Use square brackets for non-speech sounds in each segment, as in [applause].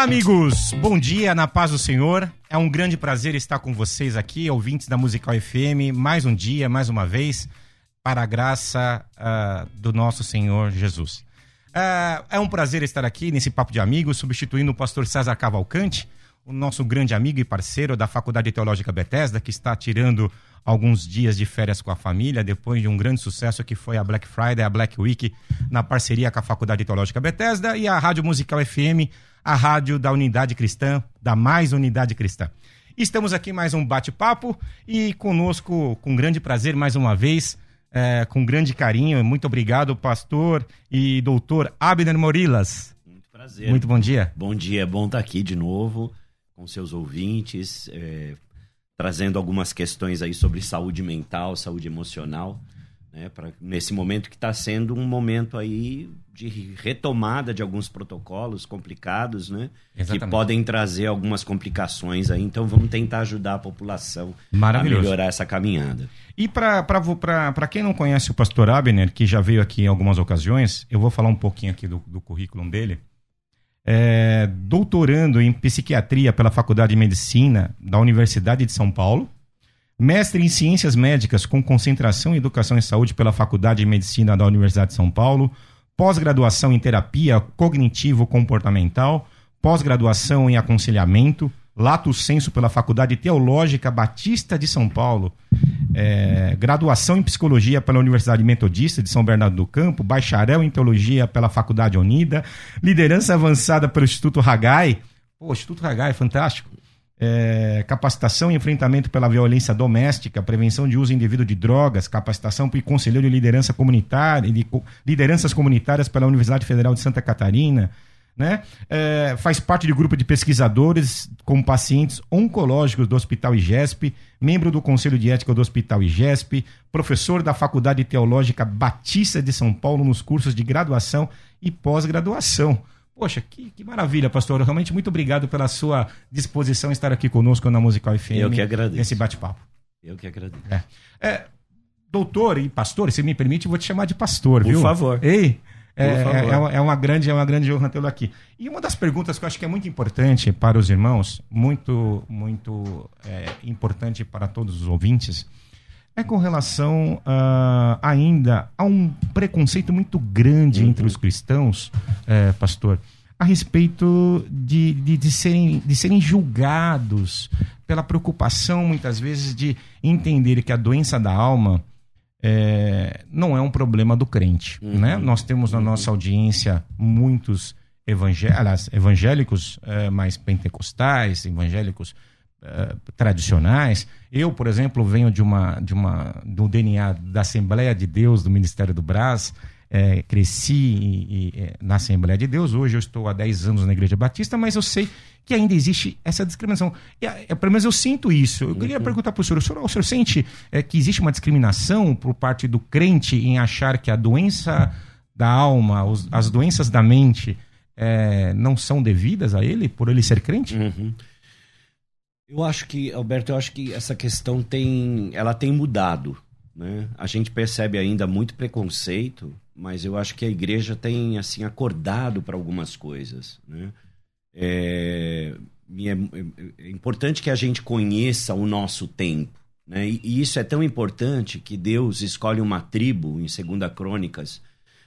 Olá, amigos! Bom dia, na paz do Senhor. É um grande prazer estar com vocês aqui, ouvintes da Musical FM, mais um dia, mais uma vez, para a graça uh, do nosso Senhor Jesus. Uh, é um prazer estar aqui nesse Papo de Amigos, substituindo o pastor César Cavalcante, o nosso grande amigo e parceiro da Faculdade Teológica Bethesda, que está tirando alguns dias de férias com a família, depois de um grande sucesso que foi a Black Friday, a Black Week, na parceria com a Faculdade Teológica Bethesda e a Rádio Musical FM a rádio da Unidade Cristã, da Mais Unidade Cristã. Estamos aqui mais um bate-papo e conosco, com grande prazer, mais uma vez, é, com grande carinho. Muito obrigado, pastor e doutor Abner Morilas. Muito prazer. Muito bom dia. Bom dia, é bom estar aqui de novo com seus ouvintes, é, trazendo algumas questões aí sobre saúde mental, saúde emocional né, pra, nesse momento que está sendo um momento aí de retomada de alguns protocolos complicados, né, que podem trazer algumas complicações aí. Então vamos tentar ajudar a população a melhorar essa caminhada. E para quem não conhece o pastor Abner, que já veio aqui em algumas ocasiões, eu vou falar um pouquinho aqui do, do currículo dele. É, doutorando em psiquiatria pela Faculdade de Medicina da Universidade de São Paulo mestre em Ciências Médicas com concentração em Educação e Saúde pela Faculdade de Medicina da Universidade de São Paulo, pós-graduação em Terapia Cognitivo-Comportamental, pós-graduação em Aconselhamento, lato senso pela Faculdade Teológica Batista de São Paulo, é, graduação em Psicologia pela Universidade Metodista de São Bernardo do Campo, bacharel em Teologia pela Faculdade Unida, liderança avançada pelo Instituto Hagai, Pô, Instituto Hagai, fantástico é, capacitação e enfrentamento pela violência doméstica, prevenção de uso indevido de drogas, capacitação para conselheiro de liderança comunitária, de lideranças comunitárias pela Universidade Federal de Santa Catarina, né? É, faz parte de grupo de pesquisadores com pacientes oncológicos do Hospital IGESP, membro do Conselho de Ética do Hospital IGESP, professor da Faculdade Teológica Batista de São Paulo nos cursos de graduação e pós-graduação. Poxa, que, que maravilha, pastor. Realmente muito obrigado pela sua disposição em estar aqui conosco na Musical FM. Eu que agradeço. Nesse bate-papo. Eu que agradeço. É. É, doutor e pastor, se me permite, vou te chamar de pastor, Por viu? Por favor. Ei, é, é, é, uma grande, é uma grande honra tê-lo aqui. E uma das perguntas que eu acho que é muito importante para os irmãos, muito, muito é, importante para todos os ouvintes, é com relação uh, ainda a um preconceito muito grande uhum. entre os cristãos, uh, pastor, a respeito de, de, de, serem, de serem julgados pela preocupação, muitas vezes, de entender que a doença da alma é, não é um problema do crente. Uhum. Né? Nós temos na nossa audiência muitos evangélicos é, mais pentecostais, evangélicos uh, tradicionais. Eu, por exemplo, venho de uma, de uma, do DNA da Assembleia de Deus, do Ministério do Brás, é, cresci e, e, na Assembleia de Deus, hoje eu estou há 10 anos na Igreja Batista, mas eu sei que ainda existe essa discriminação. E, é, pelo menos eu sinto isso. Eu queria uhum. perguntar para o senhor, o senhor, o senhor sente é, que existe uma discriminação por parte do crente em achar que a doença da alma, os, as doenças da mente é, não são devidas a ele, por ele ser crente? Uhum. Eu acho que, Alberto, eu acho que essa questão tem, ela tem mudado, né? A gente percebe ainda muito preconceito, mas eu acho que a igreja tem assim acordado para algumas coisas, né? É, é, é, importante que a gente conheça o nosso tempo, né? E, e, isso é tão importante que Deus escolhe uma tribo em Segunda Crônicas.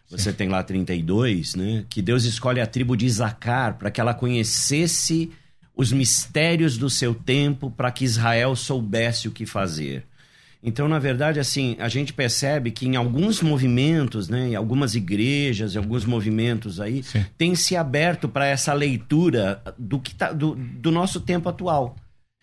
Você Sim. tem lá 32, né? Que Deus escolhe a tribo de Isacar para que ela conhecesse os mistérios do seu tempo para que Israel soubesse o que fazer. Então, na verdade, assim, a gente percebe que em alguns movimentos, né, em algumas igrejas, em alguns movimentos aí, Sim. tem se aberto para essa leitura do que tá, do, do nosso tempo atual.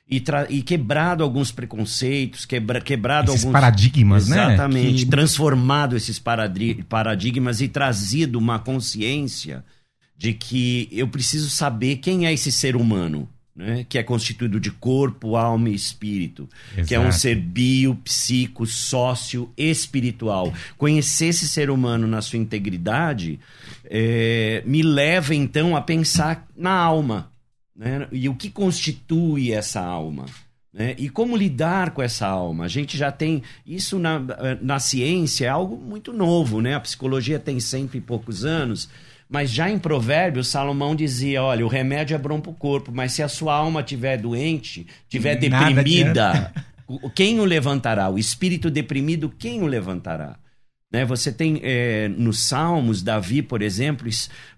E, e, quebrado alguns preconceitos, quebra quebrado esses alguns paradigmas, exatamente, né? Exatamente, transformado esses paradigmas e trazido uma consciência de que eu preciso saber quem é esse ser humano. Né? Que é constituído de corpo, alma e espírito. Exato. Que é um ser bio, psico, sócio, espiritual. Conhecer esse ser humano na sua integridade é, me leva então a pensar na alma. Né? E o que constitui essa alma? Né? E como lidar com essa alma? A gente já tem. Isso na, na ciência é algo muito novo, né? A psicologia tem cento e poucos anos. Mas já em Provérbios, Salomão dizia: olha, o remédio é bom para o corpo, mas se a sua alma estiver doente, estiver deprimida, quem o levantará? O espírito deprimido, quem o levantará? Né? Você tem é, nos Salmos, Davi, por exemplo,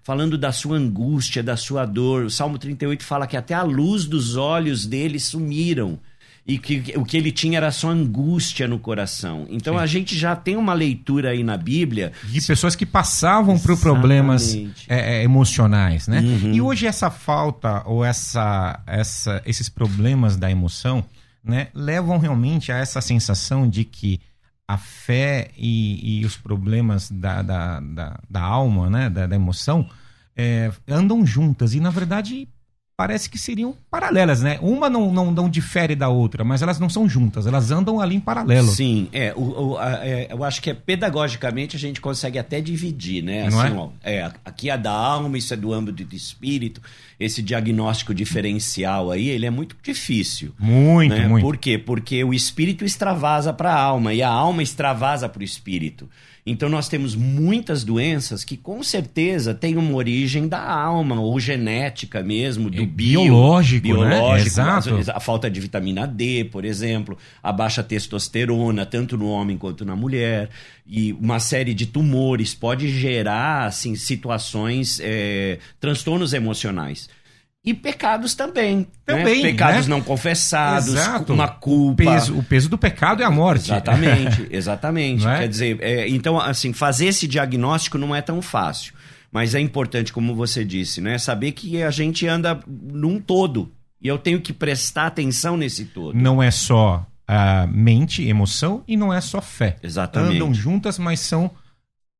falando da sua angústia, da sua dor. O Salmo 38 fala que até a luz dos olhos dele sumiram e que o que ele tinha era só angústia no coração. Então Sim. a gente já tem uma leitura aí na Bíblia de pessoas que passavam por problemas é, é, emocionais, né? Uhum. E hoje essa falta ou essa, essa, esses problemas da emoção, né, levam realmente a essa sensação de que a fé e, e os problemas da, da, da, da alma, né, da, da emoção, é, andam juntas. E, na verdade, parece que seriam paralelas, né? Uma não, não, não difere da outra, mas elas não são juntas, elas andam ali em paralelo. Sim, é, o, o a, é, eu acho que é, pedagogicamente a gente consegue até dividir, né? Assim, é? Ó, é, aqui é da alma, isso é do âmbito do espírito, esse diagnóstico diferencial aí, ele é muito difícil. Muito, né? muito. Por quê? Porque o espírito extravasa para a alma e a alma extravasa para o espírito. Então nós temos muitas doenças que com certeza têm uma origem da alma ou genética mesmo, do é bio, biológico, biológico né? Exato. A, a falta de vitamina D, por exemplo, a baixa testosterona, tanto no homem quanto na mulher, e uma série de tumores pode gerar assim situações, é, transtornos emocionais. E pecados também. Né? Também. Né? Pecados né? não confessados, Exato. uma culpa. O peso, o peso, do pecado é a morte. Exatamente, [laughs] exatamente. É? Quer dizer, é, então, assim, fazer esse diagnóstico não é tão fácil. Mas é importante, como você disse, né? Saber que a gente anda num todo. E eu tenho que prestar atenção nesse todo. Não é só a mente, emoção, e não é só fé. Exatamente. Andam juntas, mas são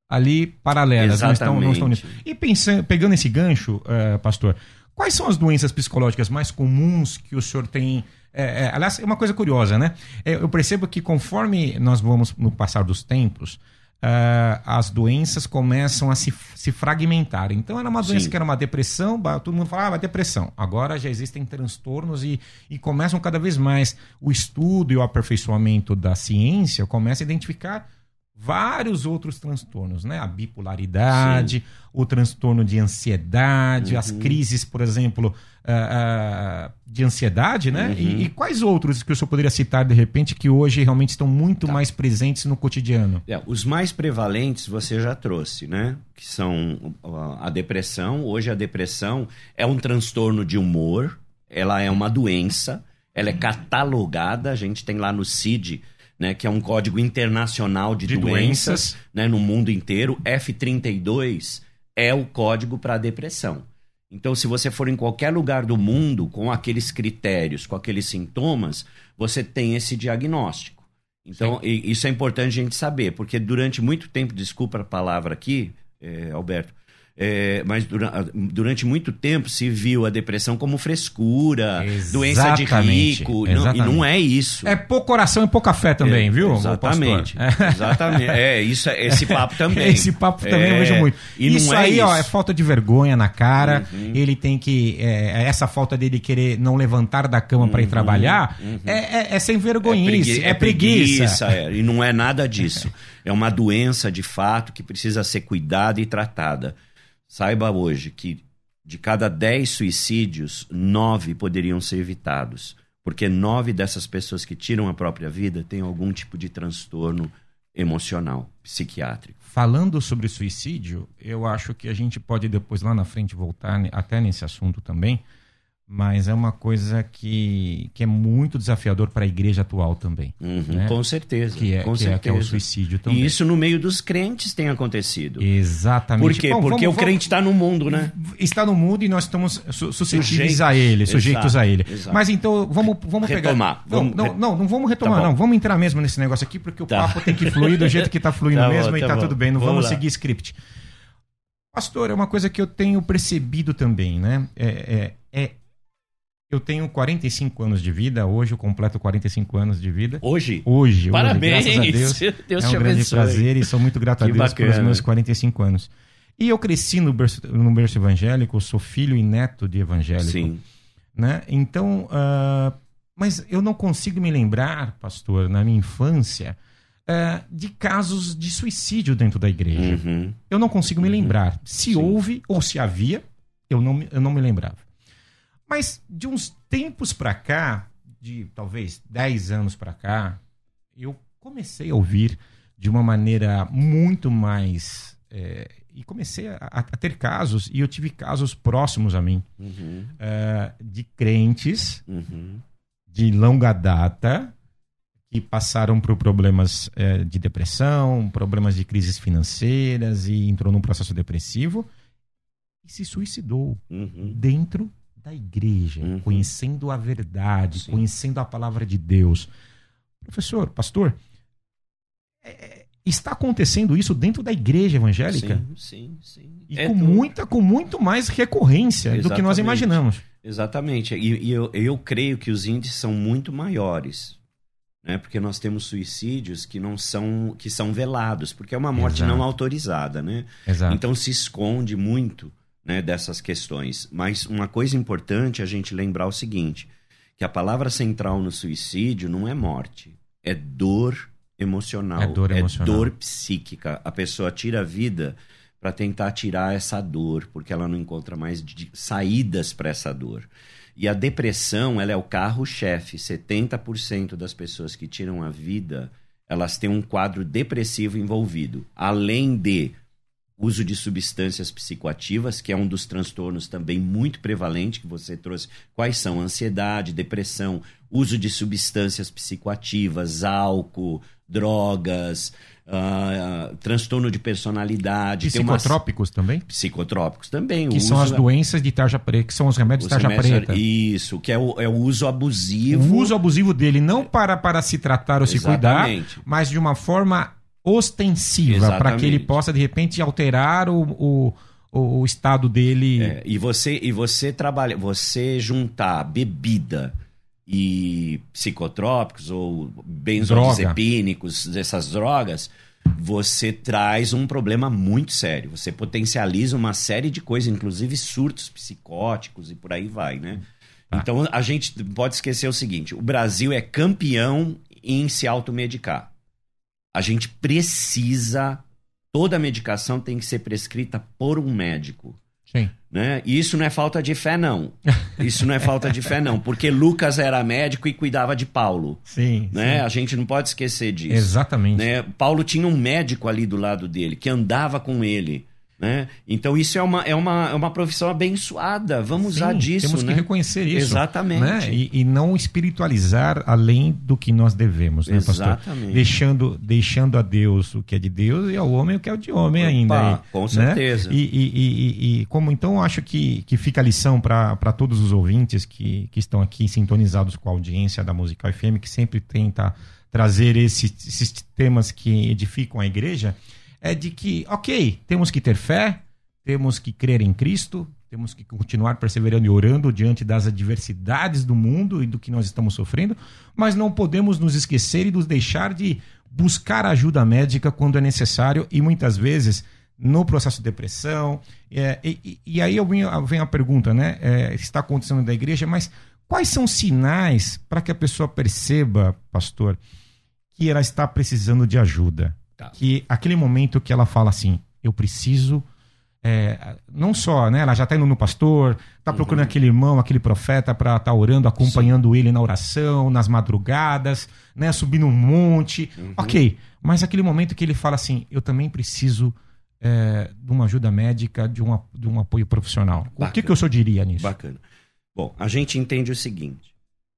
ali paralelas. Exatamente. Não estão, não estão... E pensando, pegando esse gancho, uh, pastor, Quais são as doenças psicológicas mais comuns que o senhor tem? É, é, aliás, é uma coisa curiosa, né? É, eu percebo que conforme nós vamos no passar dos tempos, uh, as doenças começam a se, se fragmentar. Então, era uma doença Sim. que era uma depressão, todo mundo falava ah, depressão. Agora já existem transtornos e, e começam cada vez mais o estudo e o aperfeiçoamento da ciência começa a identificar vários outros transtornos, né? A bipolaridade, Sim. o transtorno de ansiedade, uhum. as crises, por exemplo, uh, uh, de ansiedade, né? Uhum. E, e, quais outros que o senhor poderia citar de repente que hoje realmente estão muito tá. mais presentes no cotidiano? É, os mais prevalentes você já trouxe, né? Que são a depressão. Hoje a depressão é um transtorno de humor, ela é uma doença, ela é catalogada, a gente tem lá no CID né, que é um código internacional de, de doenças, doenças né, no mundo inteiro. F32 é o código para a depressão. Então, se você for em qualquer lugar do mundo com aqueles critérios, com aqueles sintomas, você tem esse diagnóstico. Então, isso é importante a gente saber, porque durante muito tempo, desculpa a palavra aqui, é, Alberto, é, mas durante, durante, muito tempo se viu a depressão como frescura, exatamente, doença de rico. Não, e não é isso. É pouco coração e pouca fé também, é, viu? Exatamente. Exatamente. É, isso, é, esse papo também. [laughs] esse papo também eu vejo é, muito. E isso não é aí, isso. ó, é falta de vergonha na cara. Uhum. Ele tem que. É, essa falta dele querer não levantar da cama uhum. para ir trabalhar uhum. é, sem vergonhice. É, preguiça. preguiça e não é nada disso. É uma doença de fato que precisa ser cuidada e tratada. Saiba hoje que de cada 10 suicídios, 9 poderiam ser evitados. Porque nove dessas pessoas que tiram a própria vida têm algum tipo de transtorno emocional, psiquiátrico. Falando sobre suicídio, eu acho que a gente pode depois lá na frente voltar até nesse assunto também, mas é uma coisa que, que é muito desafiador para a igreja atual também. Uhum, né? Com certeza. Que é, com que, certeza. É, que é o suicídio também. E isso no meio dos crentes tem acontecido. Exatamente. Por quê? Bom, Porque vamos, o crente está no mundo, né? Está no mundo e nós estamos suscetíveis a ele, sujeitos exato, a ele. Exato. Mas então, vamos, vamos retomar. pegar... Vamos... Não, não, não, vamos retomar, tá não. Vamos entrar mesmo nesse negócio aqui, porque o tá. papo tem que fluir do jeito que está fluindo [laughs] tá mesmo bom, e está tá tudo bem. Não vamos, vamos seguir script. Pastor, é uma coisa que eu tenho percebido também, né? É, é, é, eu tenho 45 anos de vida, hoje eu completo 45 anos de vida. Hoje? Hoje, Parabéns! Hoje, graças a Deus. [laughs] Deus é um te grande abençoe. prazer e sou muito grato a Deus pelos bacana. meus 45 anos. E eu cresci no berço, no berço evangélico, sou filho e neto de evangélico. Sim. Né? Então, ah, mas eu não consigo me lembrar, pastor, na minha infância, ah, de casos de suicídio dentro da igreja. Uhum. Eu não consigo me lembrar. Se Sim. houve ou se havia, eu não, eu não me lembrava. Mas de uns tempos pra cá, de talvez 10 anos pra cá, eu comecei a ouvir de uma maneira muito mais. é, e comecei a, a ter casos, e eu tive casos próximos a mim, Uhum. é, de crentes Uhum. de longa data que passaram por problemas eh, de depressão, problemas de crises financeiras e entrou num processo depressivo e se suicidou Uhum. dentro da igreja, Uhum. conhecendo a verdade, Sim. conhecendo a palavra de Deus. Professor, pastor, é, está acontecendo isso dentro da igreja evangélica? Sim, sim, sim. E É com, tudo. muita, com muito mais recorrência do que nós Exatamente. imaginamos. Exatamente. E, e eu, eu creio que os índices são muito maiores. Né? Porque nós temos suicídios que não são que são velados, porque é uma morte Exato. não autorizada, né? Exato. Então se esconde muito né, dessas questões. Mas uma coisa importante é a gente lembrar o seguinte: que a palavra central no suicídio não é morte, é dor emocional, É dor emocional. dor psíquica. A pessoa tira a vida para tentar tirar essa dor, porque ela não encontra mais saídas para essa dor. E a depressão, ela é o carro-chefe. 70% das pessoas que tiram a vida, elas têm um quadro depressivo envolvido. Além de uso de substâncias psicoativas, que é um dos transtornos também muito prevalente que você trouxe. Quais são? Ansiedade, depressão, uso de substâncias psicoativas, álcool, drogas, ah, transtorno de personalidade. Psicotrópicos também? Psicotrópicos também. Que são as doenças de tarja preta, que são os remédios de os tarja remédios- preta. Isso, que é o, é o uso abusivo. O uso abusivo dele, não para, para se tratar ou se cuidar, Exatamente. mas de uma forma ostensiva, para que ele possa, de repente, alterar o, o, o, o estado dele. É, e você e você trabalha, você juntar bebida e psicotrópicos ou benzodiazepínicos, essas drogas, você traz um problema muito sério. Você potencializa uma série de coisas, inclusive surtos psicóticos e por aí vai, né? Tá. Então a gente pode esquecer o seguinte: o Brasil é campeão em se automedicar. A gente precisa. Toda medicação tem que ser prescrita por um médico. Sim. Né? E isso não é falta de fé, não. [laughs] Isso não é falta de fé, não. Porque Lucas era médico e cuidava de Paulo. Sim. Né? sim. A gente não pode esquecer disso. Exatamente. Né? Paulo tinha um médico ali do lado dele, que andava com ele. Né? Então isso é uma, é, uma, é uma profissão abençoada. Vamos usar Sim, disso. Temos né? que reconhecer isso. Exatamente. né? E, e não espiritualizar além do que nós devemos, né, pastor? Exatamente. Deixando, deixando a Deus o que é de Deus e ao homem o que é de homem Opa, ainda. com né? certeza. E, e- e- como então eu acho que, que fica a lição para todos os ouvintes que, que estão aqui sintonizados com a audiência da Musical FM, que sempre tenta trazer esses, esses temas que edificam a igreja, é de que, ok, temos que ter fé, temos que crer em Cristo, temos que continuar perseverando e orando diante das adversidades do mundo e do que nós estamos sofrendo, mas não podemos nos esquecer e nos deixar de buscar ajuda médica quando é necessário e muitas vezes no processo de depressão. É, e, e- aí venho, vem a pergunta, né? É, está acontecendo da igreja, mas quais são os sinais para que a pessoa perceba, pastor, que ela está precisando de ajuda? Tá. Que aquele momento que ela fala assim, eu preciso. é, não só, né? Ela já está indo no pastor, está procurando aquele irmão, aquele profeta para estar orando, acompanhando ele na oração, nas madrugadas, né? Subindo um monte. Ok, mas aquele momento que ele fala assim, eu também preciso é, de uma ajuda médica, de um, de um apoio profissional. O que, Bacana. que o senhor diria nisso? Bacana. Bom, a gente entende o seguinte: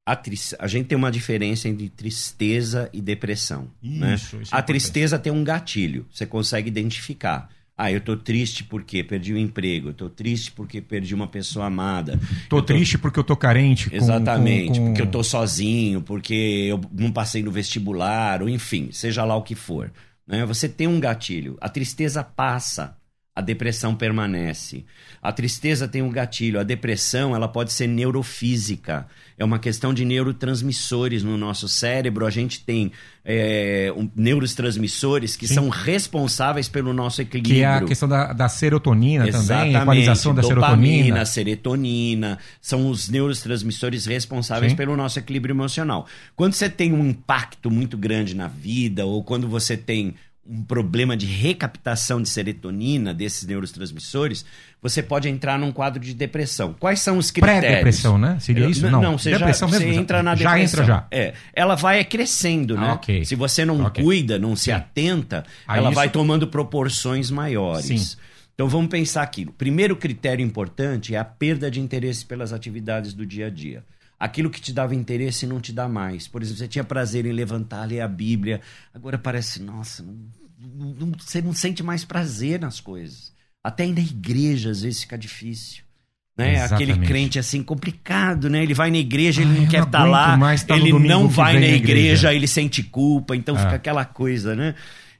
a, a gente tem uma diferença entre tristeza e depressão. né? Isso, isso é A tristeza tem um gatilho, você consegue identificar. Ah, eu tô triste porque perdi o emprego, eu tô triste porque perdi uma pessoa amada. Tô eu triste porque eu tô carente. com- Exatamente, com- com- porque eu tô sozinho, porque eu não passei no vestibular, ou enfim, seja lá o que for. né? Você tem um gatilho. A tristeza passa, a depressão permanece. A tristeza tem um gatilho. A depressão ela pode ser neurofísica. É uma questão de neurotransmissores no nosso cérebro. A gente tem é, um, neurotransmissores que Sim. são responsáveis pelo nosso equilíbrio. Que é a questão da, da serotonina Exatamente. também, equalização da Dopamina, serotonina. serotonina. São os neurotransmissores responsáveis Sim. pelo nosso equilíbrio emocional. Quando você tem um impacto muito grande na vida, ou quando você tem um problema de recaptação de serotonina desses neurotransmissores, você pode entrar num quadro de depressão. Quais são os critérios? Pré-depressão, né? Seria isso? Não, não você, depressão já, mesmo, você entra na depressão. Já entra já. É, ela vai crescendo, né? Ah, okay. Se você não okay. cuida, não se atenta, ah, ela isso... vai tomando proporções maiores. Sim. Então vamos pensar aqui. O primeiro critério importante é a perda de interesse pelas atividades do dia a dia aquilo que te dava interesse não te dá mais. Por exemplo, você tinha prazer em levantar, ler a Bíblia, agora parece, nossa, não, não, você não sente mais prazer nas coisas. Até na igreja, às vezes, fica difícil. Né? Aquele crente assim complicado, né? Ele vai na igreja, ele Ai, não quer estar tá lá, tá ele não vai na igreja, igreja, ele sente culpa, então ah. fica aquela coisa, né?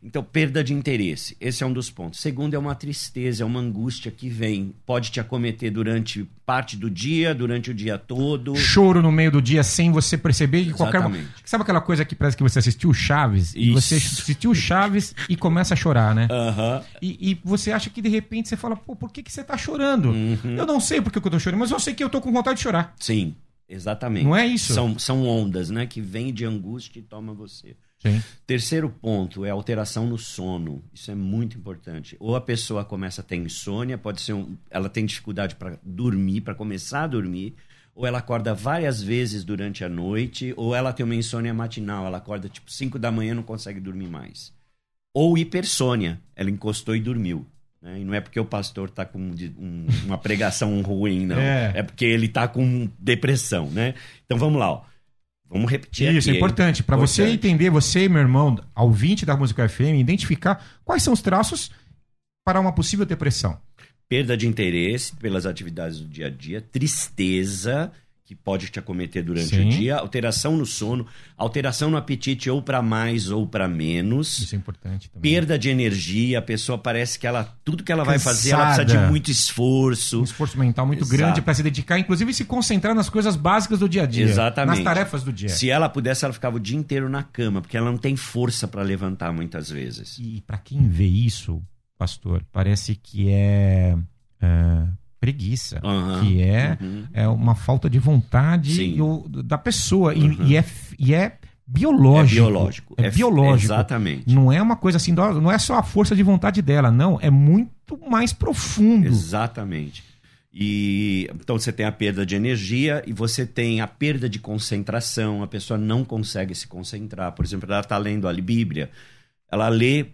Então, perda de interesse. Esse é um dos pontos. Segundo, é uma tristeza, é uma angústia que vem. Pode te acometer durante parte do dia, durante o dia todo. Choro no meio do dia sem você perceber que qualquer. Sabe aquela coisa que parece que você assistiu Chaves? Isso. E você assistiu Chaves e começa a chorar, né? Uhum. E, e, você acha que de repente você fala, pô, por que, que você tá chorando? Uhum. Eu não sei por que eu tô chorando, mas eu sei que eu tô com vontade de chorar. Sim, exatamente. Não é isso? São, são ondas, né? Que vêm de angústia e toma você. Sim. Terceiro ponto é alteração no sono. Isso é muito importante. Ou a pessoa começa a ter insônia, pode ser um, ela tem dificuldade para dormir, para começar a dormir, ou ela acorda várias vezes durante a noite, ou ela tem uma insônia matinal, ela acorda tipo 5 da manhã e não consegue dormir mais. Ou hipersônia, ela encostou e dormiu. Né? E não é porque o pastor está com um, uma pregação [laughs] ruim, não. É. é porque ele está com depressão, né? Então vamos lá, ó. Vamos repetir Isso, aqui, é importante. Para você entender, você, meu irmão, ouvinte da música FM, identificar quais são os traços para uma possível depressão. Perda de interesse pelas atividades do dia a dia, tristeza, que pode te acometer durante Sim. o dia, alteração no sono, alteração no apetite ou para mais ou para menos. Isso é importante também. Perda de energia, a pessoa parece que ela tudo que ela Cansada. vai fazer, ela precisa de muito esforço. Um esforço mental muito Exato. grande para se dedicar, inclusive se concentrar nas coisas básicas do dia a dia, Exatamente. nas tarefas do dia. Se ela pudesse, ela ficava o dia inteiro na cama, porque ela não tem força para levantar muitas vezes. E para quem vê isso, pastor, parece que é, é preguiça, uhum, que é, uhum. é uma falta de vontade da pessoa. Uhum. E, e, é, e é biológico. É biológico. É, é biológico. Exatamente. Não é uma coisa assim, não é só a força de vontade dela, não. É muito mais profundo. Exatamente. E então você tem a perda de energia e você tem a perda de concentração. A pessoa não consegue se concentrar. Por exemplo, ela está lendo a Bíblia, ela lê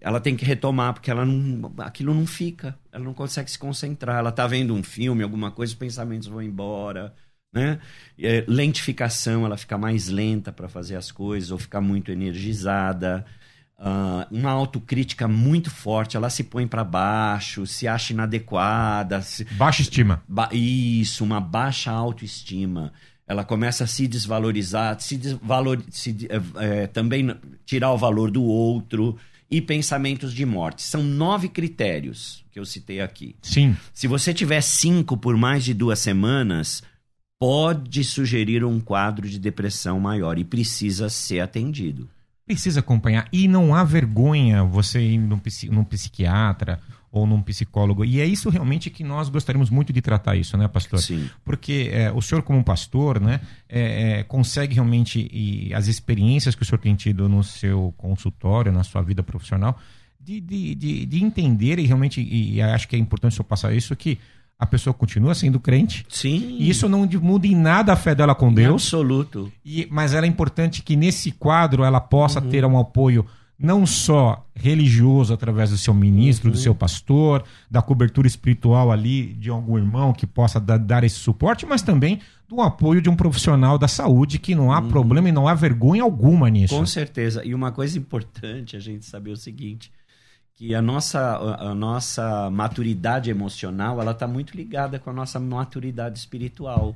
ela tem que retomar, porque ela não, aquilo não fica, ela não consegue se concentrar. Ela está vendo um filme, alguma coisa, os pensamentos vão embora. Né? É, lentificação, ela fica mais lenta para fazer as coisas, ou fica muito energizada. Uh, uma autocrítica muito forte, ela se põe para baixo, se acha inadequada. Se... Baixa estima. Ba... Isso, uma baixa autoestima. Ela começa a se desvalorizar, se, desvalor... se é, é, também tirar o valor do outro e pensamentos de morte. São nove critérios que eu citei aqui. Sim. Se você tiver cinco por mais de duas semanas, pode sugerir um quadro de depressão maior e precisa ser atendido. Precisa acompanhar. E não há vergonha você ir num, num psiquiatra ou num psicólogo. E é isso realmente que nós gostaríamos muito de tratar isso, né, pastor? Sim. Porque é, o senhor, como pastor, né, é, é, consegue realmente, e as experiências que o senhor tem tido no seu consultório, na sua vida profissional, de, de, de, de entender e realmente, e, acho que é importante o senhor passar isso, que a pessoa continua sendo crente. Sim. E isso não muda em nada a fé dela com Deus. Em absoluto. E, mas ela é importante que nesse quadro ela possa uhum. ter um apoio não só religioso através do seu ministro, uhum. do seu pastor, da cobertura espiritual ali de algum irmão que possa dar, dar esse suporte, mas também do apoio de um profissional da saúde que não há uhum. problema e não há vergonha alguma nisso. Com certeza. E uma coisa importante a gente saber o seguinte, que a nossa, a nossa maturidade emocional ela está muito ligada com a nossa maturidade espiritual.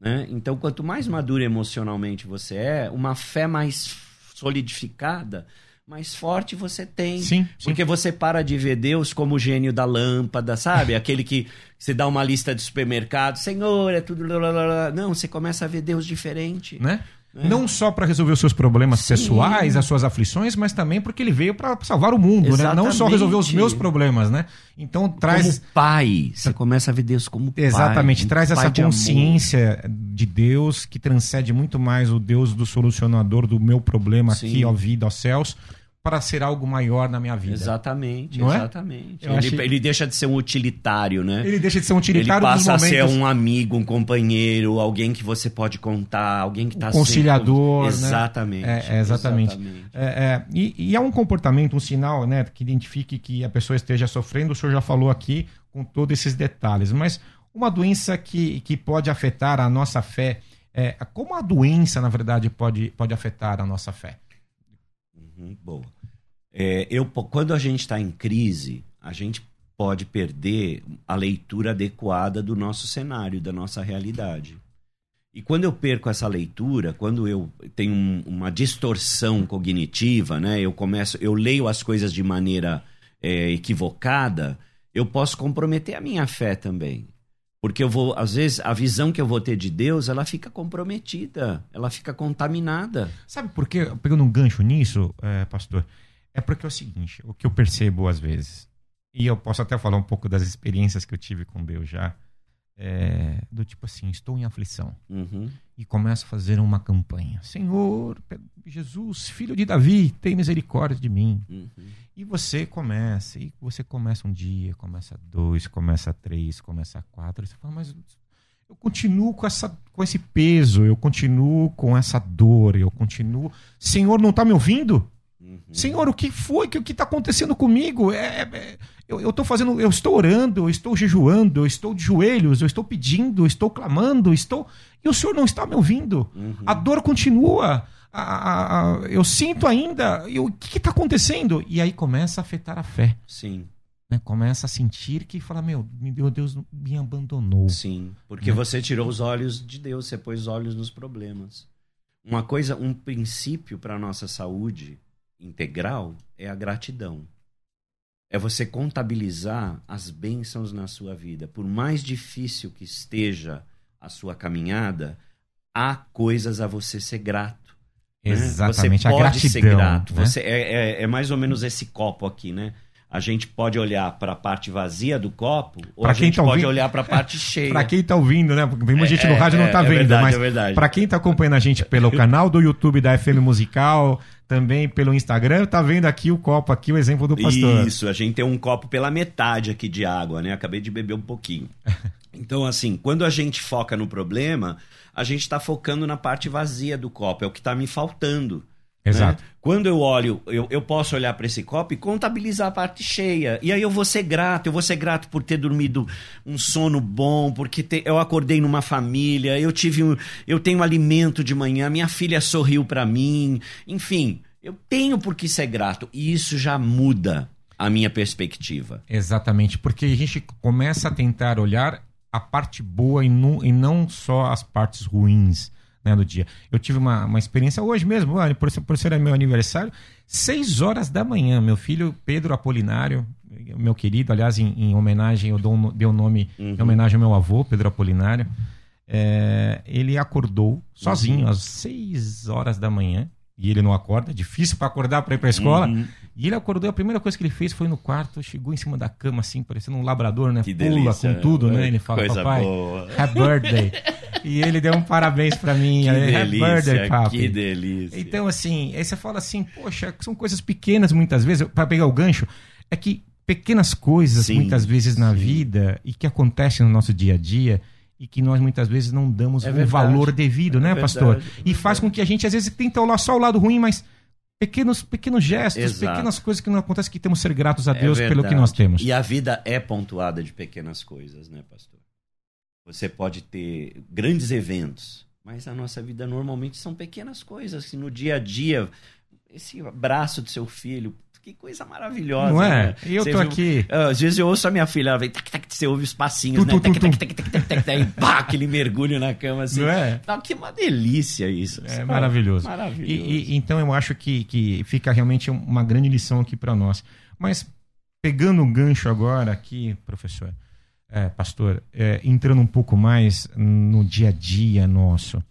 Né? Então, quanto mais maduro emocionalmente você é, uma fé mais solidificada mais forte você tem. Sim, sim. Porque você para de ver Deus como o gênio da lâmpada, sabe? [laughs] Aquele que você dá uma lista de supermercado, Senhor, é tudo. lá. Não, você começa a ver Deus diferente. né? Não só para resolver os seus problemas Sim. pessoais, as suas aflições, mas também porque ele veio para salvar o mundo, né? Não só Exatamente. resolver os meus problemas, né? Então traz Como pai. Você começa a ver Deus como pai. exatamente, traz pai essa de amor. consciência de Deus que transcende muito mais o Deus do solucionador do meu problema Sim. aqui, ó vida, ó céus, para ser algo maior na minha vida. Exatamente, Não é? exatamente. Eu Ele, achei- ele deixa de ser um utilitário, né? Ele deixa de ser um Ele utilitário dos passa a ser um amigo, um companheiro, alguém que você pode contar, alguém que está conciliador, né? Exatamente. É, é, exatamente. É, é, e, e é um comportamento, um sinal, né, que identifique que a pessoa esteja sofrendo. O senhor já falou aqui com todos esses detalhes, mas uma doença que, que pode afetar a nossa fé, é, como a doença, na verdade, pode, pode afetar a nossa fé? Uhum, boa. É, eu, quando a gente está em crise, a gente pode perder a leitura adequada do nosso cenário, da nossa realidade. E quando eu perco essa leitura, quando eu tenho um- uma distorção cognitiva, né, eu começo, eu leio as coisas de maneira é, equivocada, eu posso comprometer a minha fé também. Porque eu vou, às vezes, a visão que eu vou ter de Deus, ela fica comprometida, ela fica contaminada. Sabe por quê? Pegando um gancho nisso, é, pastor, é porque é o seguinte, o que eu percebo às vezes, e eu posso até falar um pouco das experiências que eu tive com Deus já, é, do tipo assim, estou em aflição. Uhum. e começa a fazer uma campanha. Senhor, Jesus, filho de Davi, tem misericórdia de mim. Uhum. E você começa, e você começa um dia, começa dois, começa três, começa quatro, e você fala, mas eu continuo com, essa, com esse peso, eu continuo com essa dor, eu continuo. Senhor, não está me ouvindo? Uhum. Senhor, o que foi? Que, o que está acontecendo comigo? É, é- eu, eu tô fazendo, eu estou orando, eu estou jejuando, eu estou de joelhos, eu estou pedindo, eu estou clamando, eu estou. E o Senhor não está me ouvindo. Uhum. A dor continua. A- a- a- eu sinto ainda. E o que está acontecendo? E aí começa a afetar a fé. Sim, Né? Começa a sentir que fala: Meu, meu Deus me abandonou. sim. Porque Né? você tirou os olhos de Deus, você pôs os olhos nos problemas. Uma coisa, um princípio para a nossa saúde integral é a gratidão. É você contabilizar as bênçãos na sua vida. Por mais difícil que esteja a sua caminhada, há coisas a você ser grato. né? Exatamente, Você a pode ser gratidão. grato. né? Você, é, é- é mais ou menos esse copo aqui, né? A gente pode olhar para a parte vazia do copo ou Pra a quem gente tá pode ouvindo- olhar para a parte [laughs] cheia. Pra quem tá ouvindo, né? Porque muita gente no É, rádio não é, tá é vendo, verdade, mas é pra quem tá acompanhando a gente pelo canal do YouTube da FM Musical, também pelo Instagram, tá vendo aqui o copo, aqui o exemplo do pastor. Isso, a gente tem um copo pela metade aqui de água, né? Acabei de beber um pouquinho. [laughs] Então, assim, quando a gente foca no problema, a gente está focando na parte vazia do copo, é o que está me faltando. Né? Exato. Quando eu olho, eu, eu posso olhar para esse copo e contabilizar a parte cheia. E aí eu vou ser grato, eu vou ser grato por ter dormido um sono bom, porque te- eu acordei numa família, eu tive um, eu tenho alimento de manhã, minha filha sorriu para mim, enfim, eu tenho por que ser grato. E isso já muda a minha perspectiva. Exatamente, porque a gente começa a tentar olhar a parte boa e não, e não só as partes ruins né, do dia. Eu tive uma, uma experiência hoje mesmo, por, ser- por ser meu aniversário, seis horas da manhã, meu filho Pedro Apolinário, meu querido, aliás, em, em homenagem, eu dou um, dei o nome em homenagem ao meu avô, Pedro Apolinário, é, ele acordou sozinho às seis horas da manhã, e ele não acorda, é difícil para acordar para ir para a escola. Uhum. E ele acordou, a primeira coisa que ele fez foi no quarto, chegou em cima da cama, assim, parecendo um labrador, né? Que Pula delícia. com tudo, né? Ele fala, papai, boa. happy birthday. e ele deu um parabéns pra mim. [laughs] Que aí, happy birthday, delícia, papi. que delícia. Então, assim, aí você fala assim, poxa, são coisas pequenas muitas vezes, para pegar o gancho, é que pequenas coisas Sim, muitas vezes na sim. vida e que acontecem no nosso dia a dia e que nós muitas vezes não damos É o verdade. valor devido, né, É pastor? verdade, é E faz com que a gente às vezes tenta olhar só o lado ruim, mas pequenos pequenos gestos, Exato. pequenas coisas que não acontecem que temos que ser gratos a É Deus pelo que nós temos. E a vida é pontuada de pequenas coisas, né, pastor? Você pode ter grandes eventos, mas a nossa vida normalmente são pequenas coisas que no dia a dia, esse abraço do seu filho, que coisa maravilhosa. Não é? né? E eu Você tô viu- aqui. Ah, Às vezes eu ouço a minha filha, ela vem, tac, tac, você ouve os passinhos, Tu, né? tu, Tac, tac, tac, tac, tac, tac, e pá, aquele mergulho na cama, assim. Não é? Não, que uma delícia isso. É maravilhoso. Maravilhoso. E, e- então eu acho que, que fica realmente uma grande lição aqui para nós. Mas pegando o gancho agora aqui, professor, é, pastor, é, entrando um pouco mais no dia a dia nosso.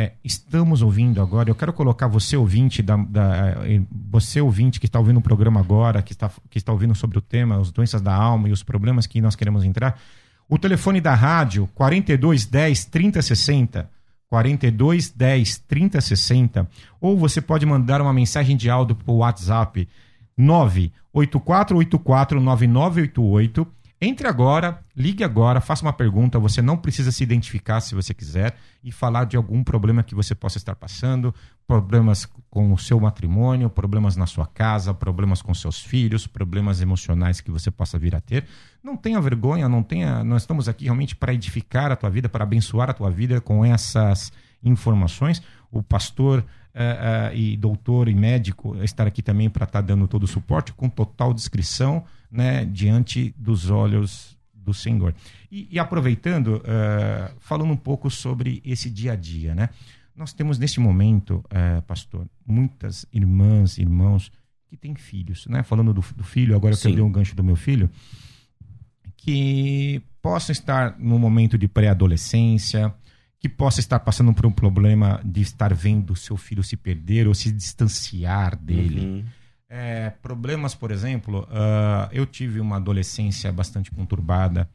É, estamos ouvindo agora, eu quero colocar você ouvinte, da, da- eh, você ouvinte que está ouvindo o programa agora, que está, que está ouvindo sobre o tema, as doenças da alma e os problemas que nós queremos entrar. O telefone da rádio, 4210 3060, 4210 3060, ou você pode mandar uma mensagem de áudio para o WhatsApp 984849988. Entre agora, ligue agora, faça uma pergunta. Você não precisa se identificar se você quiser e falar de algum problema que você possa estar passando, problemas com o seu matrimônio, problemas na sua casa, problemas com seus filhos, problemas emocionais que você possa vir a ter. Não tenha vergonha, não tenha. Nós estamos aqui realmente para edificar a tua vida, para abençoar a tua vida com essas informações. O pastor eh, e doutor e médico estar aqui também para estar dando todo o suporte com total discrição né, diante dos olhos do Senhor. E, e aproveitando, eh, falando um pouco sobre esse dia a dia, né? Nós temos nesse momento, pastor, muitas irmãs, irmãos que têm filhos, né? Falando do, do filho, agora que eu Sim. dei um gancho do meu filho, que possam estar no momento de pré-adolescência, que possa estar passando por um problema de estar vendo seu filho se perder ou se distanciar dele. Uhum. É, problemas, por exemplo, ah, eu tive uma adolescência bastante conturbada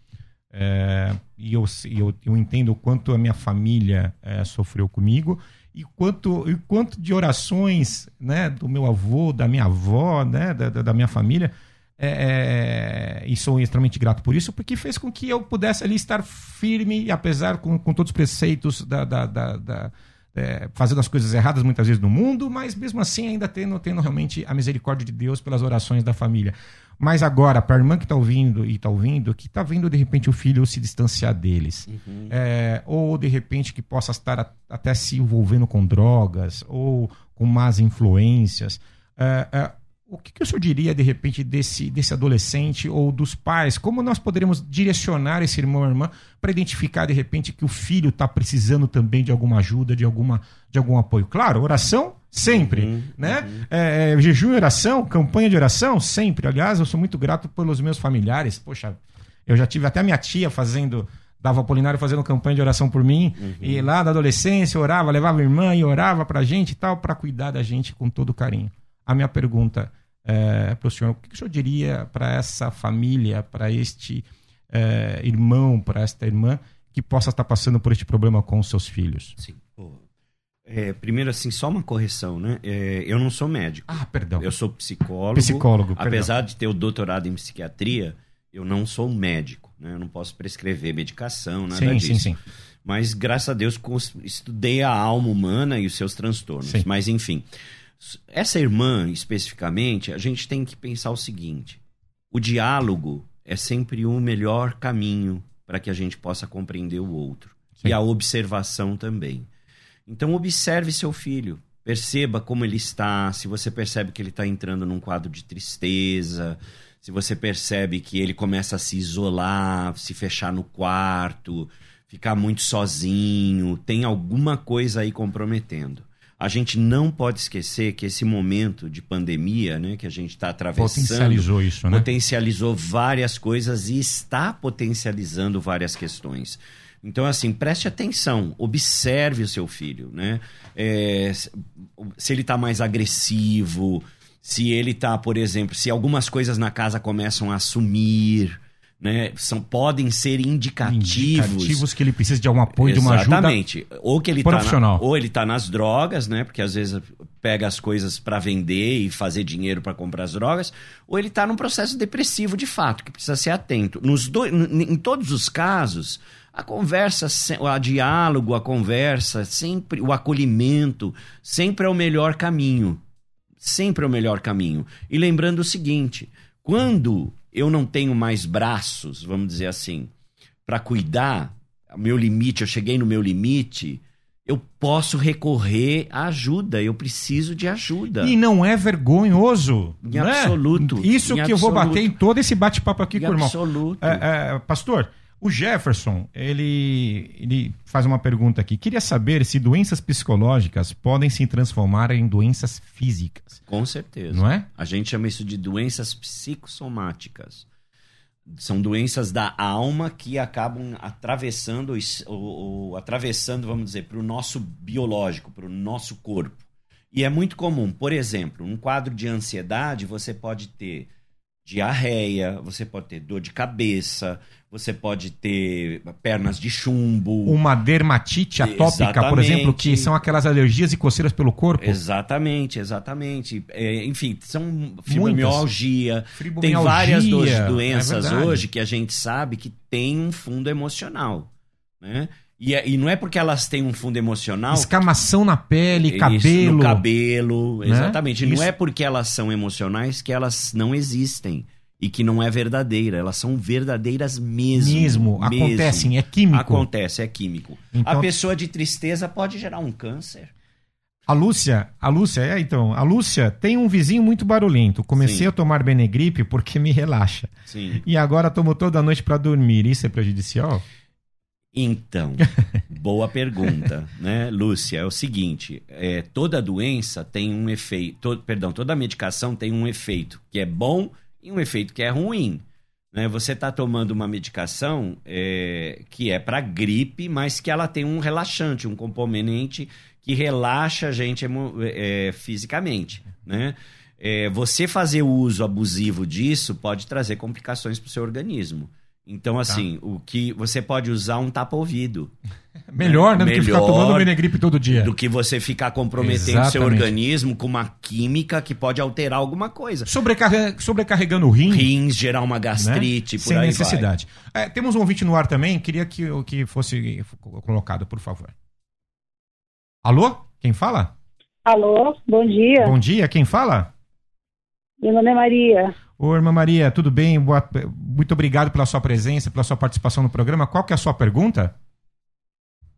é, e eu, eu, eu entendo o quanto a minha família é, sofreu comigo e quanto, e quanto de orações né, do meu avô, da minha avó, né, da- da minha família. É, é, e sou extremamente grato por isso, porque fez com que eu pudesse ali estar firme, apesar com, com todos os preceitos da, da, da- da- é, fazendo as coisas erradas muitas vezes no mundo, mas mesmo assim ainda tendo, tendo realmente a misericórdia de Deus pelas orações da família. Mas agora, para a irmã que está ouvindo e está ouvindo, que está vendo de repente o filho se distanciar deles, é, ou de repente que possa estar a- até se envolvendo com drogas ou com más influências, é, é, o que, que o senhor diria de repente desse, desse adolescente ou dos pais? Como nós poderíamos direcionar esse irmão ou irmã para identificar de repente que o filho está precisando também de alguma ajuda, de, alguma, de algum apoio? Claro, oração sempre, né? É, é, jejum e oração, campanha de oração sempre. Aliás, eu sou muito grato pelos meus familiares. Poxa, eu já tive até a minha tia fazendo dava Apolinário fazendo campanha de oração por mim, e lá na adolescência orava, levava a irmã e orava pra gente e tal, para cuidar da gente com todo carinho. A minha pergunta é, para o senhor, o que o senhor diria para essa família, para este é, irmão, para esta irmã que possa estar passando por este problema com os seus filhos? Sim. É, primeiro, assim, só uma correção, né? É, eu não sou médico. Ah, perdão. Eu sou psicólogo. Psicólogo, perdão. Apesar de ter o doutorado em psiquiatria, eu não sou médico, né? Eu não posso prescrever medicação, nada sim, disso. sim, sim. Mas, graças a Deus, estudei a alma humana e os seus transtornos. Sim. Mas, enfim. Essa irmã, especificamente, a gente tem que pensar o seguinte: o diálogo é sempre o melhor caminho para que a gente possa compreender o outro. Sim. E a observação também. Então, observe seu filho. Perceba como ele está, se você percebe que ele está entrando num quadro de tristeza, se você percebe que ele começa a se isolar, se fechar no quarto, ficar muito sozinho, tem alguma coisa aí comprometendo. A gente não pode esquecer que esse momento de pandemia, né, que a gente está atravessando, Potencializou isso, né? potencializou várias coisas e está potencializando várias questões. Então, assim, preste atenção, observe o seu filho, né? É, se- se ele está mais agressivo, se ele está, por exemplo, se algumas coisas na casa começam a sumir, né? São, podem ser indicativos. Indicativos que ele precisa de algum apoio, de uma ajuda. Exatamente. Ou que ele tá profissional. na- ou ele tá nas drogas, né? Porque às vezes pega as coisas para vender e fazer dinheiro para comprar as drogas, ou ele tá num processo depressivo de fato, que precisa ser atento. Nos n- em todos os casos, a conversa, a diálogo, a conversa, sempre o acolhimento, sempre é o melhor caminho. Sempre é o melhor caminho. E lembrando o seguinte, quando eu não tenho mais braços, vamos dizer assim, para cuidar, meu limite, eu cheguei no meu limite, eu posso recorrer à ajuda, eu preciso de ajuda. E não é vergonhoso. Em né? absoluto. Isso Em que eu vou absoluto. bater em todo esse bate-papo aqui Em com o irmão. absoluto. É, é, pastor, o Jefferson, ele, ele faz uma pergunta aqui. Queria saber se doenças psicológicas podem se transformar em doenças físicas. Com certeza. Não é? A gente chama isso de doenças psicossomáticas. São doenças da alma que acabam atravessando, os- o, o- atravessando, vamos dizer, para o nosso biológico, para o nosso corpo. E é muito comum, por exemplo, um quadro de ansiedade, você pode ter diarreia, você pode ter dor de cabeça, você pode ter pernas de chumbo. Uma dermatite atópica, por Exatamente. exemplo, que são aquelas alergias e coceiras pelo corpo. Exatamente, exatamente. É, enfim, são fibromialgia. Tem várias é doenças verdade. hoje que a gente sabe que tem um fundo emocional, né? E, é- e não é porque elas têm um fundo emocional... Escamação na pele, Isso, cabelo. No cabelo, né? exatamente. Não é porque elas são emocionais que elas não existem e que não é verdadeira. Elas são verdadeiras mesmo. Mesmo, mesmo. acontecem, é químico. Acontece, é químico. Então- A pessoa de tristeza pode gerar um câncer. A Lúcia, a Lúcia, é então, a Lúcia tem um vizinho muito barulhento. Comecei Sim. a tomar Benegripe porque me relaxa. Sim. E agora tomo toda noite pra dormir. Isso é prejudicial? Então, [laughs] boa pergunta, né, Lúcia? É o seguinte: é, toda doença tem um efeito, to- perdão, toda medicação tem um efeito que é bom e um efeito que é ruim. Né? Você está tomando uma medicação é, que é para gripe, mas que ela tem um relaxante, um componente que relaxa a gente emo- é, fisicamente, né? É, você fazer o uso abusivo disso pode trazer complicações para o seu organismo. Então, assim, o que você pode usar um tapa-ouvido [laughs] Melhor, né? Do que ficar tomando Benegripe todo dia. do que você ficar comprometendo o seu Exatamente. organismo com uma química que pode alterar alguma coisa. Sobrecarre- Sobrecarregando o rim. Rins, gerar uma né? gastrite, por Sem aí necessidade. É, temos um ouvinte no ar também. Queria que, que fosse colocado, por favor. Alô? Quem fala? Alô, bom dia. Bom dia, quem fala? Meu nome é Maria. Ô, irmã Maria, tudo bem? Boa- Muito obrigado pela sua presença, pela sua participação no programa. Qual que é a sua pergunta?